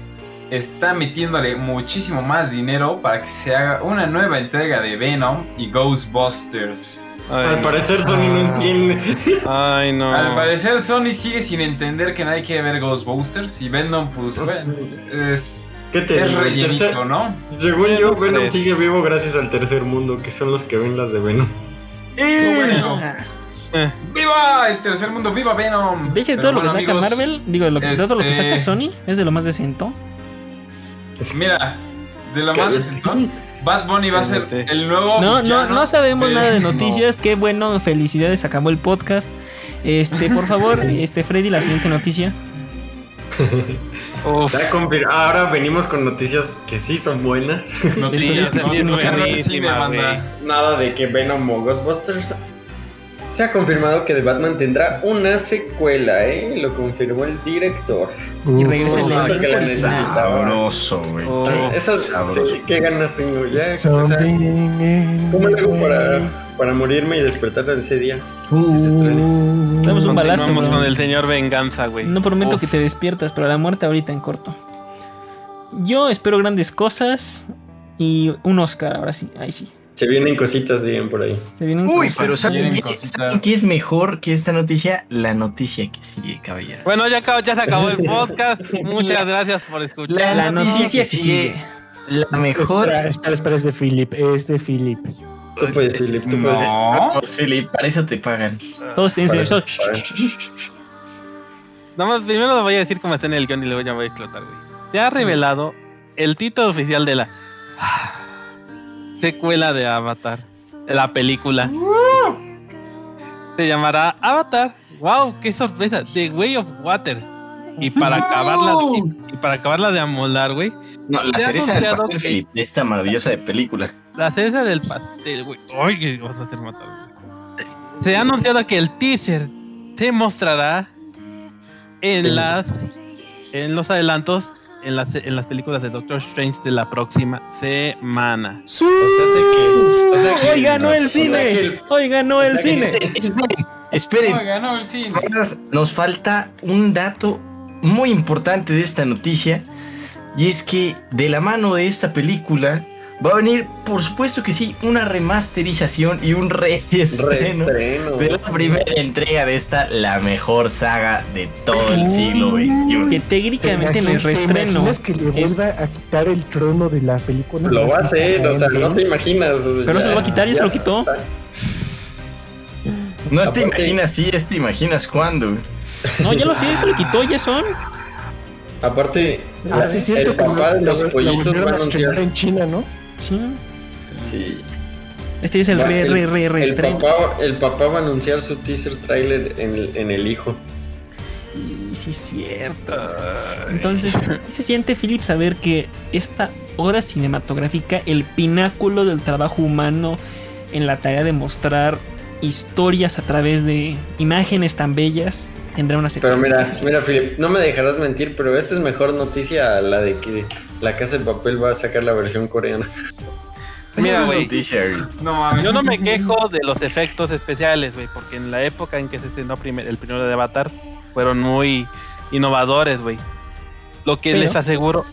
[SPEAKER 1] está metiéndole muchísimo más dinero para que se haga una nueva entrega de Venom y Ghostbusters.
[SPEAKER 4] Al parecer Sony no entiende.
[SPEAKER 3] ay, no.
[SPEAKER 1] Al parecer Sony sigue sin entender que nadie quiere ver Ghostbusters y Venom pues bueno, es,
[SPEAKER 4] ¿Qué te
[SPEAKER 1] es rellenito,
[SPEAKER 4] tercer-
[SPEAKER 1] ¿no?
[SPEAKER 4] Según yo, Venom sigue vivo gracias al tercer mundo, que son los que ven las de Venom.
[SPEAKER 1] Bueno.
[SPEAKER 3] Eh,
[SPEAKER 1] ¡Viva el tercer mundo! ¡Viva Venom!
[SPEAKER 2] De hecho, todo lo que
[SPEAKER 1] bueno,
[SPEAKER 2] saca
[SPEAKER 1] amigos,
[SPEAKER 2] Marvel, digo, de lo que, de todo lo que
[SPEAKER 1] este-
[SPEAKER 2] saca Sony, es de lo más decente.
[SPEAKER 1] Mira, de lo más decentón, Bad Bunny va a ser el nuevo.
[SPEAKER 2] No, no, no sabemos
[SPEAKER 1] de-
[SPEAKER 2] nada de
[SPEAKER 1] no.
[SPEAKER 2] noticias. Qué bueno, felicidades, acabó el podcast. Este, por favor, este Freddy, la siguiente noticia.
[SPEAKER 3] uf,
[SPEAKER 4] Se ha confir- Ahora venimos con noticias que sí son buenas.
[SPEAKER 1] Noticias,
[SPEAKER 2] que
[SPEAKER 3] güey.
[SPEAKER 4] Nada de que Venom o Ghostbusters. Se ha confirmado que The Batman tendrá una secuela, ¿eh? Lo confirmó el director.
[SPEAKER 2] Y regresa
[SPEAKER 4] que la necesitaba.
[SPEAKER 6] Sabroso, güey.
[SPEAKER 3] Oh.
[SPEAKER 4] Esas,
[SPEAKER 6] Sabroso.
[SPEAKER 4] sí, qué ganas tengo ya. O sea, ¿Cómo hago para, para morirme y despertar ese día?
[SPEAKER 5] Uh,
[SPEAKER 4] estrene.
[SPEAKER 2] Damos un balazo.
[SPEAKER 3] Vamos con el señor Venganza, güey.
[SPEAKER 2] No prometo
[SPEAKER 3] Uf.
[SPEAKER 2] que te despiertas, pero la muerte ahorita en corto. Yo espero grandes cosas y un Oscar, ahora sí, ahí sí.
[SPEAKER 4] Se vienen cositas, digan por ahí.
[SPEAKER 2] Se vienen
[SPEAKER 6] Uy,
[SPEAKER 2] cosas.
[SPEAKER 6] pero ¿saben
[SPEAKER 1] Vienen
[SPEAKER 6] qué,
[SPEAKER 1] cositas.
[SPEAKER 6] ¿saben qué es mejor que esta noticia? La noticia que sigue, caballeros.
[SPEAKER 3] Bueno, ya, acabó- ya se acabó el podcast. Muchas gracias por escuchar.
[SPEAKER 6] La
[SPEAKER 2] La noticia
[SPEAKER 6] noticia
[SPEAKER 2] que sigue.
[SPEAKER 6] la mejor.
[SPEAKER 5] Espera, espera, espera, es de Philip, es de Philip.
[SPEAKER 4] Tú puedes,
[SPEAKER 6] Es-
[SPEAKER 4] Philip, tú puedes.
[SPEAKER 1] No.
[SPEAKER 6] Vamos, Philip, para eso te pagan.
[SPEAKER 2] Todos en
[SPEAKER 4] Para
[SPEAKER 2] serio.
[SPEAKER 4] eso,
[SPEAKER 3] Nada más, primero lo voy a decir como está en el guion y luego ya voy a explotar, güey. Se ha revelado el título oficial de la secuela de Avatar, la película. Se llamará Avatar. ¡Wow! ¡Qué sorpresa! The Way of Water. Y para acabarla, y, y para acabarla de amolar, güey,
[SPEAKER 6] No, la cereza del pastel, Felipe, de esta maravillosa de película.
[SPEAKER 3] la cereza del pastel, güey. Ay, que vas a hacer matar. Se ha anunciado que el teaser se mostrará en las en los adelantos en las, en las películas de Doctor Strange de la próxima semana.
[SPEAKER 2] ¡Su!
[SPEAKER 4] O sea, sé que- o sea que-
[SPEAKER 2] ¡Hoy ganó el cine! ¡Hoy ganó el cine!
[SPEAKER 6] Esperen.
[SPEAKER 1] Oiga, no, el cine.
[SPEAKER 6] Nos falta un dato muy importante de esta noticia. Y es que de la mano de esta película va a venir, por supuesto que sí, una remasterización y un reestreno de la primera entrega de esta, la mejor saga de todo el siglo XXI.
[SPEAKER 2] Que técnicamente no es
[SPEAKER 5] ¿Te
[SPEAKER 2] reestreno.
[SPEAKER 5] imaginas que le
[SPEAKER 2] Es-
[SPEAKER 5] vuelva a quitar el trono de la película?
[SPEAKER 4] Lo va a hacer, o sea, no te imaginas. o sea,
[SPEAKER 2] Pero se lo va a
[SPEAKER 4] ya-
[SPEAKER 2] quitar, ya se lo quitó.
[SPEAKER 6] No te
[SPEAKER 4] Aparte-
[SPEAKER 6] imaginas si, es te imaginas cuándo.
[SPEAKER 2] No, ya lo sé, se lo quitó, ya son.
[SPEAKER 4] Aparte,
[SPEAKER 5] Ah, sí, es
[SPEAKER 4] el papá de los
[SPEAKER 5] la- la
[SPEAKER 4] pollitos va a anunciar.
[SPEAKER 5] en China, ¿no?
[SPEAKER 2] Sí.
[SPEAKER 4] Sí.
[SPEAKER 2] Este es el
[SPEAKER 4] Va,
[SPEAKER 2] re,
[SPEAKER 4] el-
[SPEAKER 2] re, re,
[SPEAKER 4] El
[SPEAKER 2] reestreno.
[SPEAKER 4] papá, el papá va a anunciar su teaser trailer en el, en el hijo.
[SPEAKER 2] Y sí, es cierto. Entonces, ¿qué se siente, Philip, saber que esta obra cinematográfica, el pináculo del trabajo humano en la tarea de mostrar historias a través de imágenes tan bellas, tendrá una secuela?
[SPEAKER 4] Pero mira, mira, Philip, no me dejarás mentir, pero esta es mejor noticia a la de que la Casa de Papel va a sacar la versión coreana.
[SPEAKER 3] Mira, güey.
[SPEAKER 1] No mames.
[SPEAKER 3] Yo no me quejo de los efectos especiales, güey, porque en la época en que se estrenó primer- el primero de Avatar fueron muy innovadores, güey. Lo que les aseguro,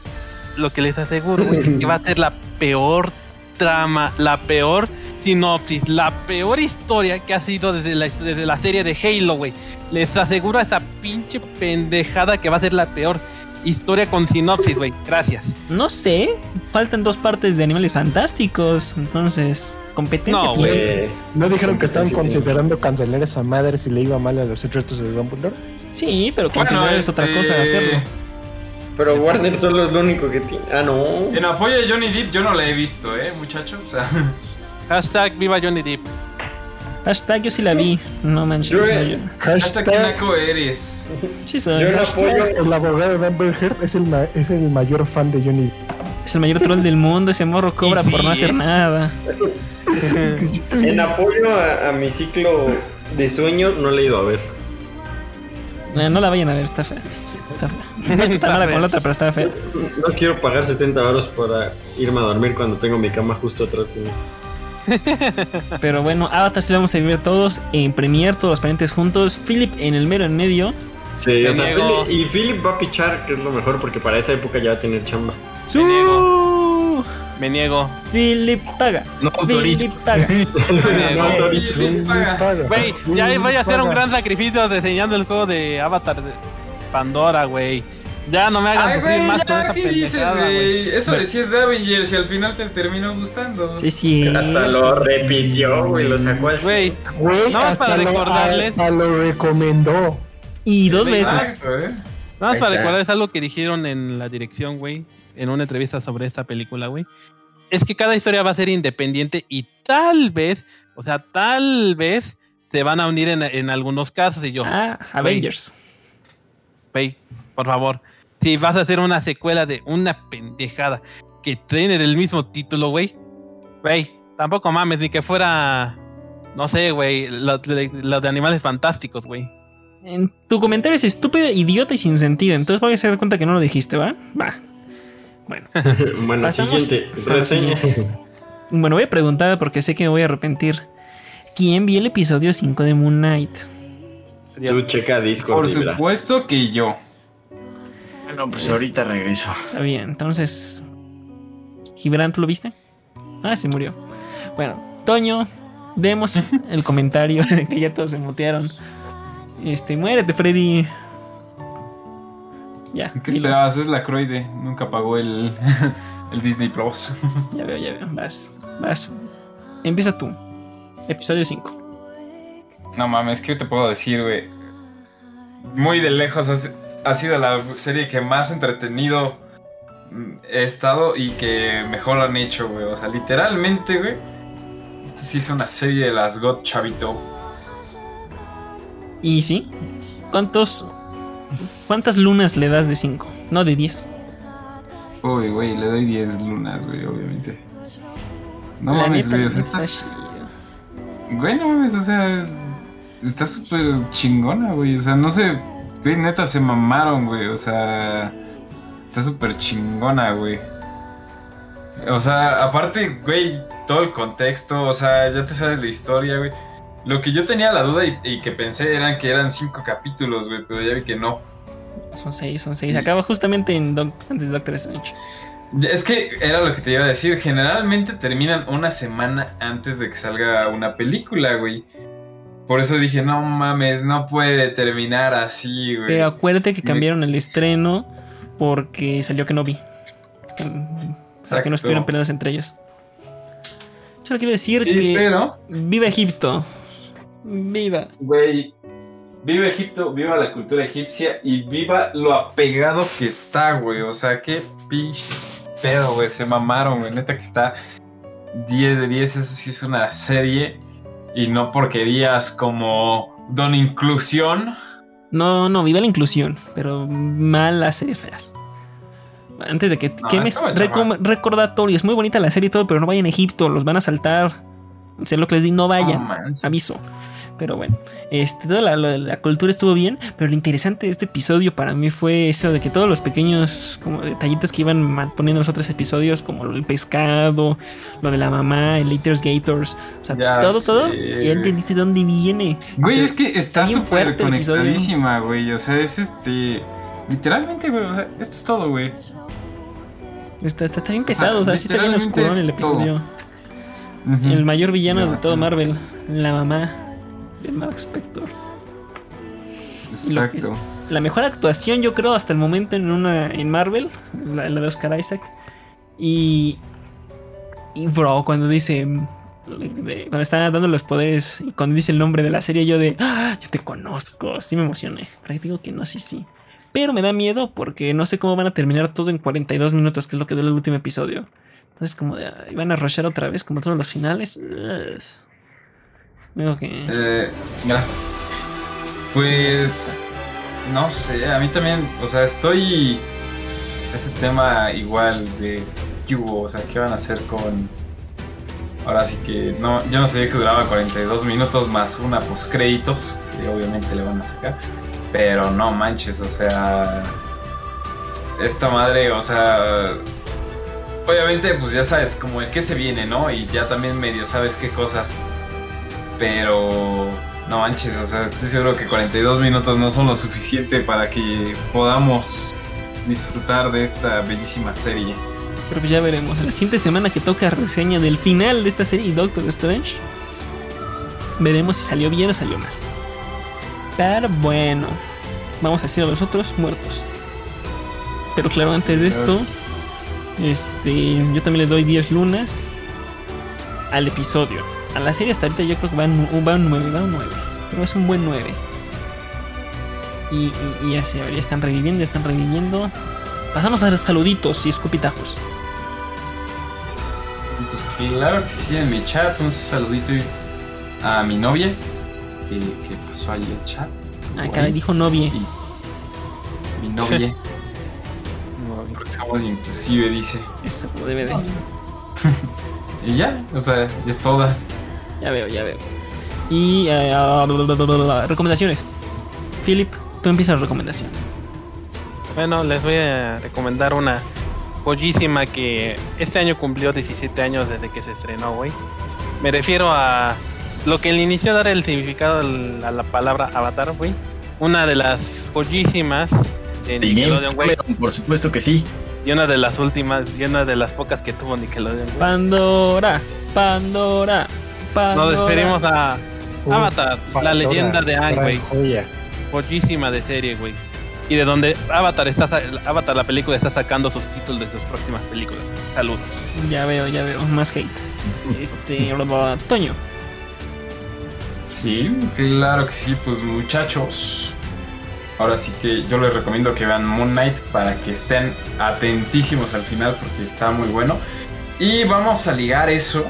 [SPEAKER 3] lo que les aseguro, güey, es que va a ser la peor trama, la peor sinopsis, la peor historia que ha sido desde la, desde la serie de Halo, güey. Les aseguro esa pinche pendejada que va a ser la peor historia con sinopsis, güey. Gracias.
[SPEAKER 2] No sé, faltan dos partes de Animales Fantásticos, entonces, competencia
[SPEAKER 3] No.
[SPEAKER 4] Güey.
[SPEAKER 5] ¿No dijeron que estaban considerando cancelar esa madre si le iba mal a los secretos de Dumbledore?
[SPEAKER 2] Sí, pero
[SPEAKER 1] Bueno,
[SPEAKER 2] considerar es otra
[SPEAKER 1] este-
[SPEAKER 2] cosa de hacerlo.
[SPEAKER 4] Pero Warner solo es lo único que tiene. Ah, no.
[SPEAKER 1] En apoyo de Johnny Depp yo no la he visto, eh, muchachos. O sea,
[SPEAKER 3] Hashtag viva Johnny Depp.
[SPEAKER 2] Hashtag yo sí la vi, no manches.
[SPEAKER 4] Yo-
[SPEAKER 2] no, yo-
[SPEAKER 1] hasta qué
[SPEAKER 5] Hashtag,
[SPEAKER 1] naco eres.
[SPEAKER 2] Sí soy.
[SPEAKER 4] Yo no apoyo.
[SPEAKER 5] el abogado de Amber Heard es el, es el mayor fan de Johnny.
[SPEAKER 2] Es el mayor troll del mundo, ese morro cobra
[SPEAKER 1] sí,
[SPEAKER 2] por no hacer
[SPEAKER 1] ¿eh?
[SPEAKER 2] nada.
[SPEAKER 5] Es que sí estoy-
[SPEAKER 4] En apoyo a, a mi ciclo de sueño, no le he ido a ver.
[SPEAKER 2] No, no la vayan a ver, está fea. Está fea. No está tan mala como la otra, pero está fea.
[SPEAKER 4] No quiero pagar 70 baros para irme a dormir cuando tengo mi cama justo atrás de mí.
[SPEAKER 2] Pero bueno, Avatar sí la vamos a vivir todos en Premiere, todos los parientes juntos. Philip en el mero en medio.
[SPEAKER 4] Sí,
[SPEAKER 3] Me
[SPEAKER 4] o sea. Philip- y Philip va a pichar, que es lo mejor, porque para esa época ya va a tener chamba.
[SPEAKER 2] ¡Su!
[SPEAKER 3] Me niego.
[SPEAKER 2] Philip paga.
[SPEAKER 6] No.
[SPEAKER 2] Philip paga.
[SPEAKER 1] Sí, paga.
[SPEAKER 3] Güey, ya voy a hacer un gran sacrificio diseñando el juego de Avatar de Pandora, güey. Ya no me hagan
[SPEAKER 1] Ay, güey,
[SPEAKER 3] más con
[SPEAKER 1] ya, ¿qué dices,
[SPEAKER 3] pendejada,
[SPEAKER 1] güey? Eso decías de Avengers y al final te terminó gustando.
[SPEAKER 2] Sí, sí.
[SPEAKER 4] Hasta lo repitió, güey, lo sacó al
[SPEAKER 3] Güey, más
[SPEAKER 5] hasta,
[SPEAKER 3] para
[SPEAKER 5] lo,
[SPEAKER 3] recordarles.
[SPEAKER 5] hasta lo recomendó.
[SPEAKER 2] Y dos veces.
[SPEAKER 1] Exacto, eh.
[SPEAKER 3] nada más para
[SPEAKER 4] está.
[SPEAKER 3] recordar, es algo que dijeron en la dirección, güey, en una entrevista sobre esta película, güey. Es que cada historia va a ser independiente y tal vez, o sea, tal vez se van a unir en, en algunos casos. Y yo,
[SPEAKER 2] Ah, Avengers.
[SPEAKER 3] Güey, por favor. Si vas a hacer una secuela de una pendejada que tiene del mismo título, güey. Güey, tampoco mames, ni que fuera. No sé, güey. Lo, de- lo de animales fantásticos, güey.
[SPEAKER 2] En tu comentario es estúpido, idiota y sin sentido. Entonces voy a hacer cuenta que no lo dijiste, ¿va? Va. Bueno.
[SPEAKER 4] Bueno,
[SPEAKER 2] Pasamos
[SPEAKER 4] siguiente. Reseña.
[SPEAKER 2] Bueno, voy a preguntar porque sé que me voy a arrepentir. ¿Quién vio el episodio 5 de Moon Knight?
[SPEAKER 4] Tú checa Discord.
[SPEAKER 1] Por supuesto que yo.
[SPEAKER 6] Bueno, pues ahorita regreso.
[SPEAKER 2] Está bien, entonces. Gibran, ¿tú lo viste? Ah, se murió. Bueno, Toño, vemos el comentario de que ya todos se mutearon. Este, muérete, Freddy. Ya,
[SPEAKER 1] ¿Qué
[SPEAKER 2] dilo.
[SPEAKER 1] esperabas? Es la Croide. Nunca pagó el, el Disney Plus.
[SPEAKER 2] Ya veo, ya veo. Vas, vas. Empieza tú. Episodio 5.
[SPEAKER 1] No mames, ¿qué te puedo decir, güey? Muy de lejos has- ha sido la serie que más entretenido he estado y que mejor han hecho, güey. O sea, literalmente, güey. Esta sí es una serie de las God Chavito.
[SPEAKER 2] Y sí. ¿Cuántos, ¿Cuántas lunas le das de 5? No, de 10.
[SPEAKER 1] Uy, güey, le doy 10 lunas, güey, obviamente. No
[SPEAKER 2] La
[SPEAKER 1] mames, güey,
[SPEAKER 2] chido.
[SPEAKER 1] Güey, no mames, o sea. Está súper chingona, güey. O sea, no sé. Güey, neta, se mamaron, güey. O sea. Está súper chingona, güey. O sea, aparte, güey, todo el contexto, o sea, ya te sabes la historia, güey. Lo que yo tenía la duda y, y que pensé eran que eran cinco capítulos, güey, pero ya vi que no.
[SPEAKER 2] Son 6, son 6. Acaba justamente en antes de Doctor Strange.
[SPEAKER 1] Es que era lo que te iba a decir. Generalmente terminan una semana antes de que salga una película, güey. Por eso dije, no mames, no puede terminar así, güey.
[SPEAKER 2] Pero acuérdate que cambiaron el estreno porque salió que no vi. Para que no estuvieran peleados entre ellos. Yo le quiero decir
[SPEAKER 1] Sí,
[SPEAKER 2] que.
[SPEAKER 1] pero,
[SPEAKER 2] Viva Egipto. Viva.
[SPEAKER 1] güey, viva Egipto, viva la cultura egipcia y viva lo apegado que está, güey. O sea, qué pinche pedo, güey. Se mamaron, güey. Neta que está 10 de 10. Esa sí es una serie. Y no porquerías como Don Inclusión.
[SPEAKER 2] No, no, viva la inclusión. Pero malas series feas. Antes de que
[SPEAKER 1] No,
[SPEAKER 2] quemes recordatorios. Muy bonita la serie y todo, pero no vayan a Egipto. Los van a saltar. Sé lo que les di, no vayan.
[SPEAKER 1] Manches.
[SPEAKER 2] aviso. Pero bueno, este, toda la, la- la cultura estuvo bien, pero lo interesante de este episodio para mí fue eso de que todos los pequeños como detallitos que iban poniendo en los otros episodios, como el pescado, lo de la mamá, el Laters Gators, o sea,
[SPEAKER 1] Ya
[SPEAKER 2] todo, todo, ya entendiste dónde viene.
[SPEAKER 1] Güey, es que está súper
[SPEAKER 2] episodio.
[SPEAKER 1] conectadísima, güey. O sea, es este. Literalmente, güey. O sea, esto es todo, güey.
[SPEAKER 2] Está, está, está bien pesado, o sea, sí está bien oscuro en el
[SPEAKER 1] es
[SPEAKER 2] El mayor villano de todo
[SPEAKER 1] sí.
[SPEAKER 2] Marvel, la mamá de Mark Spector.
[SPEAKER 1] Exacto.
[SPEAKER 2] la mejor actuación, yo creo, hasta el momento en una en Marvel, la, la de Oscar Isaac. Y. Y bro, cuando dice. Cuando está dando los poderes y cuando dice el nombre de la serie, yo de. "Ah, yo te conozco. Sí me emocioné. Pero digo que no, sí, sí. Pero me da miedo porque no sé cómo van a terminar todo en 42 minutos, que es lo que dura el último episodio. Entonces, como de. "Ay, van a rushar otra vez, como todos los finales. Digo que.
[SPEAKER 1] Eh, gracias. Pues. No sé, a mí también. O sea, estoy. Ese tema igual de. ¿Qué hubo? O sea, ¿qué van a hacer con.? Ahora sí que. No, yo no sabía que duraba 42 minutos más una postcréditos. Que obviamente le van a sacar. Pero no manches, o sea. Esta madre, o sea. Obviamente, pues ya sabes, como el que se viene, ¿no? Y ya también medio sabes qué cosas. Pero no manches, o sea, estoy seguro que 42 minutos no son lo suficiente para que podamos disfrutar de esta bellísima serie.
[SPEAKER 2] Pero pues ya veremos. La siguiente semana que toca reseña del final de esta serie Doctor Strange. Veremos si salió bien o salió mal. Pero bueno. Vamos a decir a los otros muertos. Pero claro, antes de esto. Este. Yo también le doy 10 lunas. Al episodio. A la serie hasta ahorita yo creo que va un, va un 9. Va un 9. Pero es un buen 9. Y, y, y ya se ya están reviviendo, ya están reviviendo. Pasamos a los saluditos y escupitajos.
[SPEAKER 1] Pues claro que sí, en mi chat, un saludito a mi novia que, que pasó ahí el chat.
[SPEAKER 2] Ah, caray, dijo novia.
[SPEAKER 1] Mi novia, somos inclusive, dice.
[SPEAKER 2] Eso como debe de.
[SPEAKER 1] Y ya, o sea, es toda.
[SPEAKER 2] Ya veo, ya veo. Y bla, bla, bla, bla, bla. recomendaciones. Philip, tú empiezas la recomendación.
[SPEAKER 3] Bueno, les voy a recomendar una joyísima que este año cumplió 17 años desde que se estrenó, güey. Me refiero a lo que le inició a dar el significado a la palabra avatar, güey. Una de las joyísimas de
[SPEAKER 6] De James
[SPEAKER 3] Nickelodeon, güey.
[SPEAKER 6] Cameron, por supuesto que sí.
[SPEAKER 3] Y una de las últimas, y una de las pocas que tuvo Nickelodeon, güey.
[SPEAKER 2] Pandora, Pandora, Pandora.
[SPEAKER 3] Nos despedimos a
[SPEAKER 5] Uf,
[SPEAKER 3] Avatar, la leyenda de
[SPEAKER 5] gran
[SPEAKER 3] güey.
[SPEAKER 5] joya.
[SPEAKER 3] Joyísima de serie, güey. Y de donde Avatar está Avatar la película está sacando sus títulos de sus próximas películas. Saludos.
[SPEAKER 2] Ya veo, ya veo. Más hate. Este. Toño.
[SPEAKER 1] Sí, claro que sí, pues muchachos. Ahora sí que yo les recomiendo que vean Moon Knight para que estén atentísimos al final porque está muy bueno. Y vamos a ligar eso.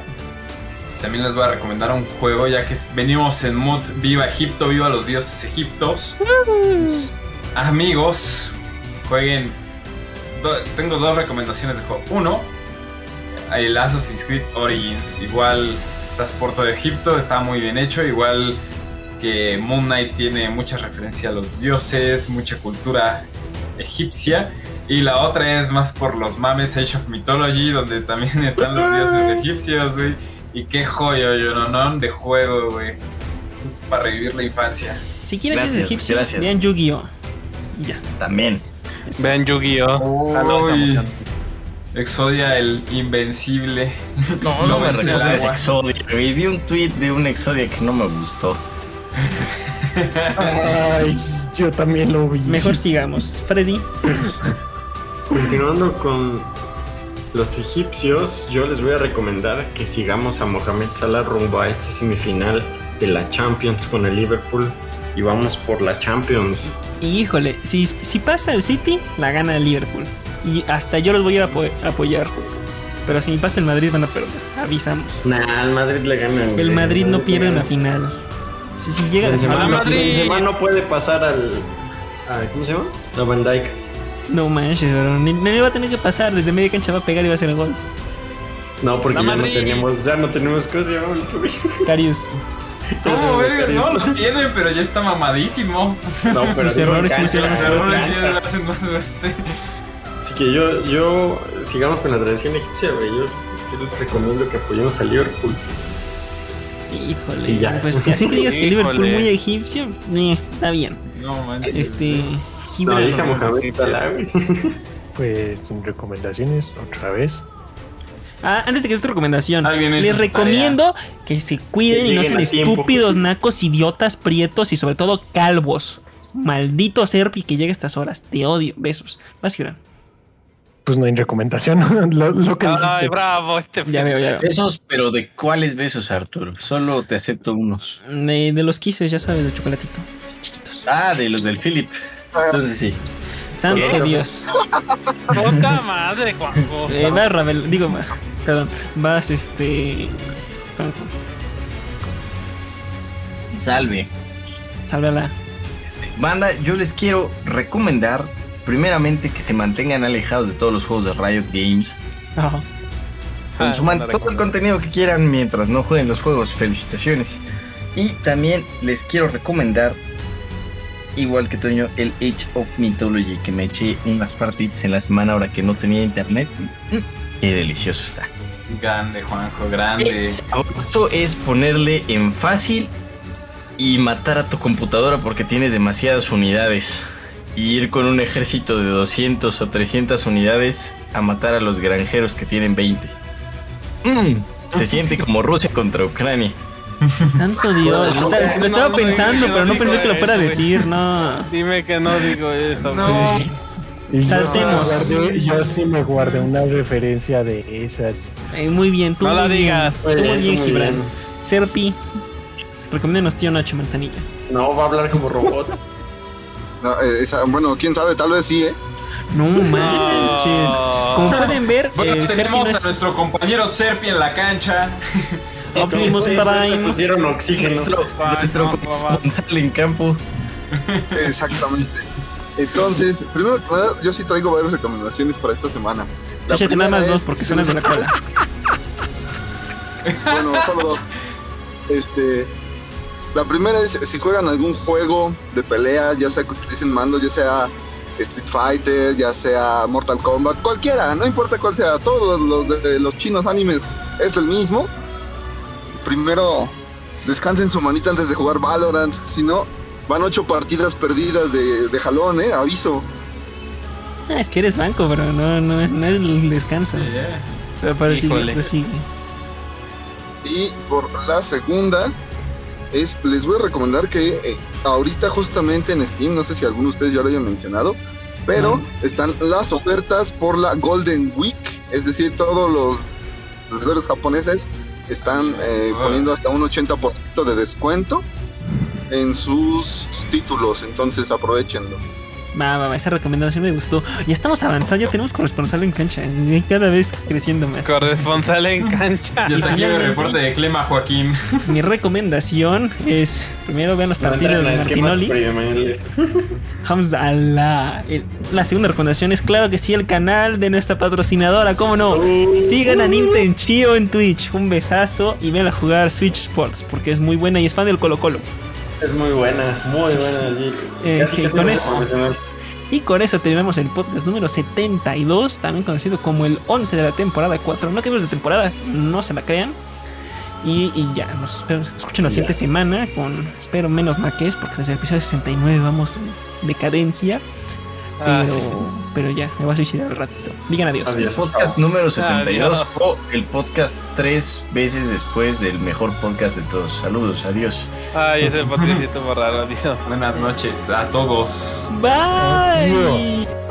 [SPEAKER 1] También les voy a recomendar un juego ya que venimos en mood Viva Egipto, viva los dioses egiptos. amigos, jueguen. do- tengo dos recomendaciones de juego. Uno, el Assassin's Creed Origins. Igual estás por todo Egipto, está muy bien hecho. Igual que Moon Knight tiene mucha referencia a los dioses, mucha cultura egipcia. Y la otra es más por los mames Age of Mythology, donde también están los dioses egipcios, güey. Y qué joyo, yo no, no, de juego, güey. Es para revivir la infancia.
[SPEAKER 2] Si quieren que es
[SPEAKER 6] Gracias,
[SPEAKER 2] egipcio,
[SPEAKER 6] gracias.
[SPEAKER 2] vean Yu-Gi-Oh! Ya.
[SPEAKER 6] También.
[SPEAKER 2] Eso.
[SPEAKER 3] Vean Yu-Gi-Oh! Ah,
[SPEAKER 1] Exodia el invencible.
[SPEAKER 6] No, no,
[SPEAKER 1] No
[SPEAKER 6] me recuerdes. Exodia. Vi un tweet de un Exodia que no me gustó.
[SPEAKER 5] Ay, yo también lo vi.
[SPEAKER 2] Mejor sigamos. Freddy.
[SPEAKER 4] Continuando con los egipcios, yo les voy a recomendar que sigamos a Mohamed Salah rumbo a esta semifinal de la Champions con el Liverpool y vamos por la Champions.
[SPEAKER 2] Y híjole, si, si pasa el City, la gana el Liverpool. Y hasta yo los voy a ir a apo- apoyar. Pero si pasa el Madrid, van a perder. Avisamos.
[SPEAKER 4] Nah, el Madrid le gana. güey.
[SPEAKER 2] El Madrid no pierde una final. Si, si llega
[SPEAKER 4] Benzema,
[SPEAKER 3] ¡Hola,
[SPEAKER 4] no,
[SPEAKER 3] Madrid!
[SPEAKER 4] Benzema no puede pasar al, a- ¿Cómo se llama? A Van Dijk.
[SPEAKER 2] No manches, pero ni, ni le va a tener que pasar. Desde media cancha va a pegar y va a hacer el gol.
[SPEAKER 4] No, porque
[SPEAKER 3] ¡La
[SPEAKER 4] ya no tenemos, ya no tenemos cosa.
[SPEAKER 2] Carius.
[SPEAKER 1] No, verga, no lo tiene, pero ya está mamadísimo.
[SPEAKER 4] No, pero
[SPEAKER 2] Sus errores sí lo
[SPEAKER 1] hacen más fuerte.
[SPEAKER 4] Así que yo, yo, sigamos con la tradición egipcia, güey. Yo, yo les recomiendo que apoyemos al Liverpool.
[SPEAKER 2] Híjole.
[SPEAKER 4] Y ya.
[SPEAKER 2] Pues si así que digas que Liverpool
[SPEAKER 3] Híjole.
[SPEAKER 2] muy egipcio, eh, está bien.
[SPEAKER 1] No manches.
[SPEAKER 2] Este.
[SPEAKER 4] No, Mohamed Salah.
[SPEAKER 5] Pues sin recomendaciones, otra vez.
[SPEAKER 2] Ah, antes de que des tu recomendación, les recomiendo que se cuiden
[SPEAKER 4] Que
[SPEAKER 2] y no sean estúpidos, nacos, idiotas, prietos y sobre todo calvos. Maldito Serpi que llega a estas horas. Te odio. Besos. Vas, Gibran.
[SPEAKER 5] Pues no hay recomendación. lo, lo que
[SPEAKER 3] Ay,
[SPEAKER 5] dijiste.
[SPEAKER 3] bravo, este.
[SPEAKER 2] Ya veo, ya veo.
[SPEAKER 6] Besos, pero ¿de cuáles besos, Arturo? Solo te acepto unos.
[SPEAKER 2] De, de los quises, ya sabes, de chocolatito. Chiquitos.
[SPEAKER 6] Ah, de los del Philip. Entonces sí.
[SPEAKER 2] Santo. Dios.
[SPEAKER 3] Poca madre, Juanjo.
[SPEAKER 2] Eh, vas, Rabel. Digo, perdón. Vas, este. Juanjo,
[SPEAKER 6] Salve.
[SPEAKER 2] Sálvala.
[SPEAKER 6] Este, banda, yo les quiero recomendar, primeramente, que se mantengan alejados de todos los juegos de Riot Games.
[SPEAKER 2] Ajá.
[SPEAKER 6] Consuman
[SPEAKER 3] Ah,
[SPEAKER 6] todo el contenido que quieran mientras no jueguen los juegos. Felicitaciones. Y también les quiero recomendar, igual que Toño, el Age of Mythology, que me eché unas partidas en la semana ahora que no tenía internet. Mm, Qué delicioso está.
[SPEAKER 1] Grande, Juanjo, grande.
[SPEAKER 6] El sabroso es ponerle en fácil y matar a tu computadora porque tienes demasiadas unidades. Y ir con un ejército de 200 o 300 unidades a matar a los granjeros que tienen 20. Mm, se siente como Rusia contra Ucrania.
[SPEAKER 2] Santo Dios.
[SPEAKER 3] No,
[SPEAKER 2] Está-
[SPEAKER 3] no,
[SPEAKER 2] lo estaba
[SPEAKER 3] no,
[SPEAKER 2] pensando,
[SPEAKER 3] no
[SPEAKER 2] pero no pensé que lo fuera a decir. No.
[SPEAKER 3] Dime que no digo eso.
[SPEAKER 1] No.
[SPEAKER 3] güey.
[SPEAKER 5] Y yo sí me
[SPEAKER 2] Saltemos.
[SPEAKER 5] guardé- Yo sí me guardé una referencia de esas.
[SPEAKER 2] Eh, muy bien, tú
[SPEAKER 3] No la
[SPEAKER 2] bien.
[SPEAKER 3] digas.
[SPEAKER 2] Tú muy bien, Gibran. Serpi. Recomiéndanos tío Nacho Manzanilla.
[SPEAKER 4] No, va a hablar como robot.
[SPEAKER 7] No, eh, esa- bueno, quién sabe, tal vez sí, ¿eh?
[SPEAKER 2] No manches. Como pueden ver,
[SPEAKER 1] Bueno,
[SPEAKER 2] eh, Serpi
[SPEAKER 1] tenemos
[SPEAKER 2] no
[SPEAKER 1] a
[SPEAKER 2] es
[SPEAKER 1] nuestro compañero Serpi en la cancha.
[SPEAKER 2] Optimus
[SPEAKER 4] Sí,
[SPEAKER 2] Prime.
[SPEAKER 4] Nos dieron oxígeno.
[SPEAKER 6] Nuestro, corresponsal en campo.
[SPEAKER 7] Exactamente. Entonces, primero que nada, yo sí traigo varias recomendaciones para esta semana. La
[SPEAKER 2] Échate nada más dos porque suenas de la cola.
[SPEAKER 7] Bueno, solo dos. Este. La primera es si juegan algún juego de pelea, ya sea que utilicen mandos, ya sea Street Fighter, ya sea Mortal Kombat, cualquiera, no importa cuál sea, todos los de los chinos animes es el mismo. Primero descansen su manita antes de jugar Valorant, si no, van ocho partidas perdidas de, de jalón, eh, aviso.
[SPEAKER 2] Ah, es que eres banco, bro. No, no, no es el descanso.
[SPEAKER 1] Sí.
[SPEAKER 2] Pero para prosigue.
[SPEAKER 7] Y por la segunda, es, les voy a recomendar que eh, ahorita justamente en Steam, no sé si alguno de ustedes ya lo hayan mencionado, pero están las ofertas por la Golden Week, es decir, todos los desarrolladores japoneses están eh,
[SPEAKER 1] Ah.
[SPEAKER 7] poniendo hasta un 80% de descuento en sus títulos, entonces aprovechenlo.
[SPEAKER 2] Va, va, va, esa recomendación me gustó. Ya estamos avanzando, ya tenemos corresponsal en cancha. y Cada vez creciendo más.
[SPEAKER 3] Corresponsal en cancha.
[SPEAKER 1] Y hasta aquí el reporte de Clema Joaquín.
[SPEAKER 2] Mi recomendación es: primero vean los partidos de Martinoli. Vamos a la. La segunda recomendación es, claro que sí, el canal de nuestra patrocinadora, ¿cómo no? Sigan a Nintendo en Twitch. Un besazo y ven a jugar Switch Sports porque es muy buena y es fan del Colo Colo.
[SPEAKER 4] Es muy buena, muy
[SPEAKER 2] Sí,
[SPEAKER 4] buena.
[SPEAKER 2] sí. Eh,
[SPEAKER 4] casi
[SPEAKER 2] con eso. Y con eso terminamos el podcast número 72, también conocido como el 11 de la temporada 4. No cambios de temporada, no se la crean. Y, y ya, nos espero- escuchen la siguiente semana con, espero, menos naques, porque desde el episodio 69 vamos en decadencia.
[SPEAKER 3] Ah,
[SPEAKER 2] Pero, pero ya, me voy a suicidar al ratito. Digan adiós.
[SPEAKER 4] Adiós.
[SPEAKER 6] Podcast número 72
[SPEAKER 3] Adiós.
[SPEAKER 6] o el podcast tres veces después del mejor podcast de todos. Saludos, adiós.
[SPEAKER 3] Ay, es el podcastito más raro, tío.
[SPEAKER 1] Buenas noches a todos.
[SPEAKER 2] Bye.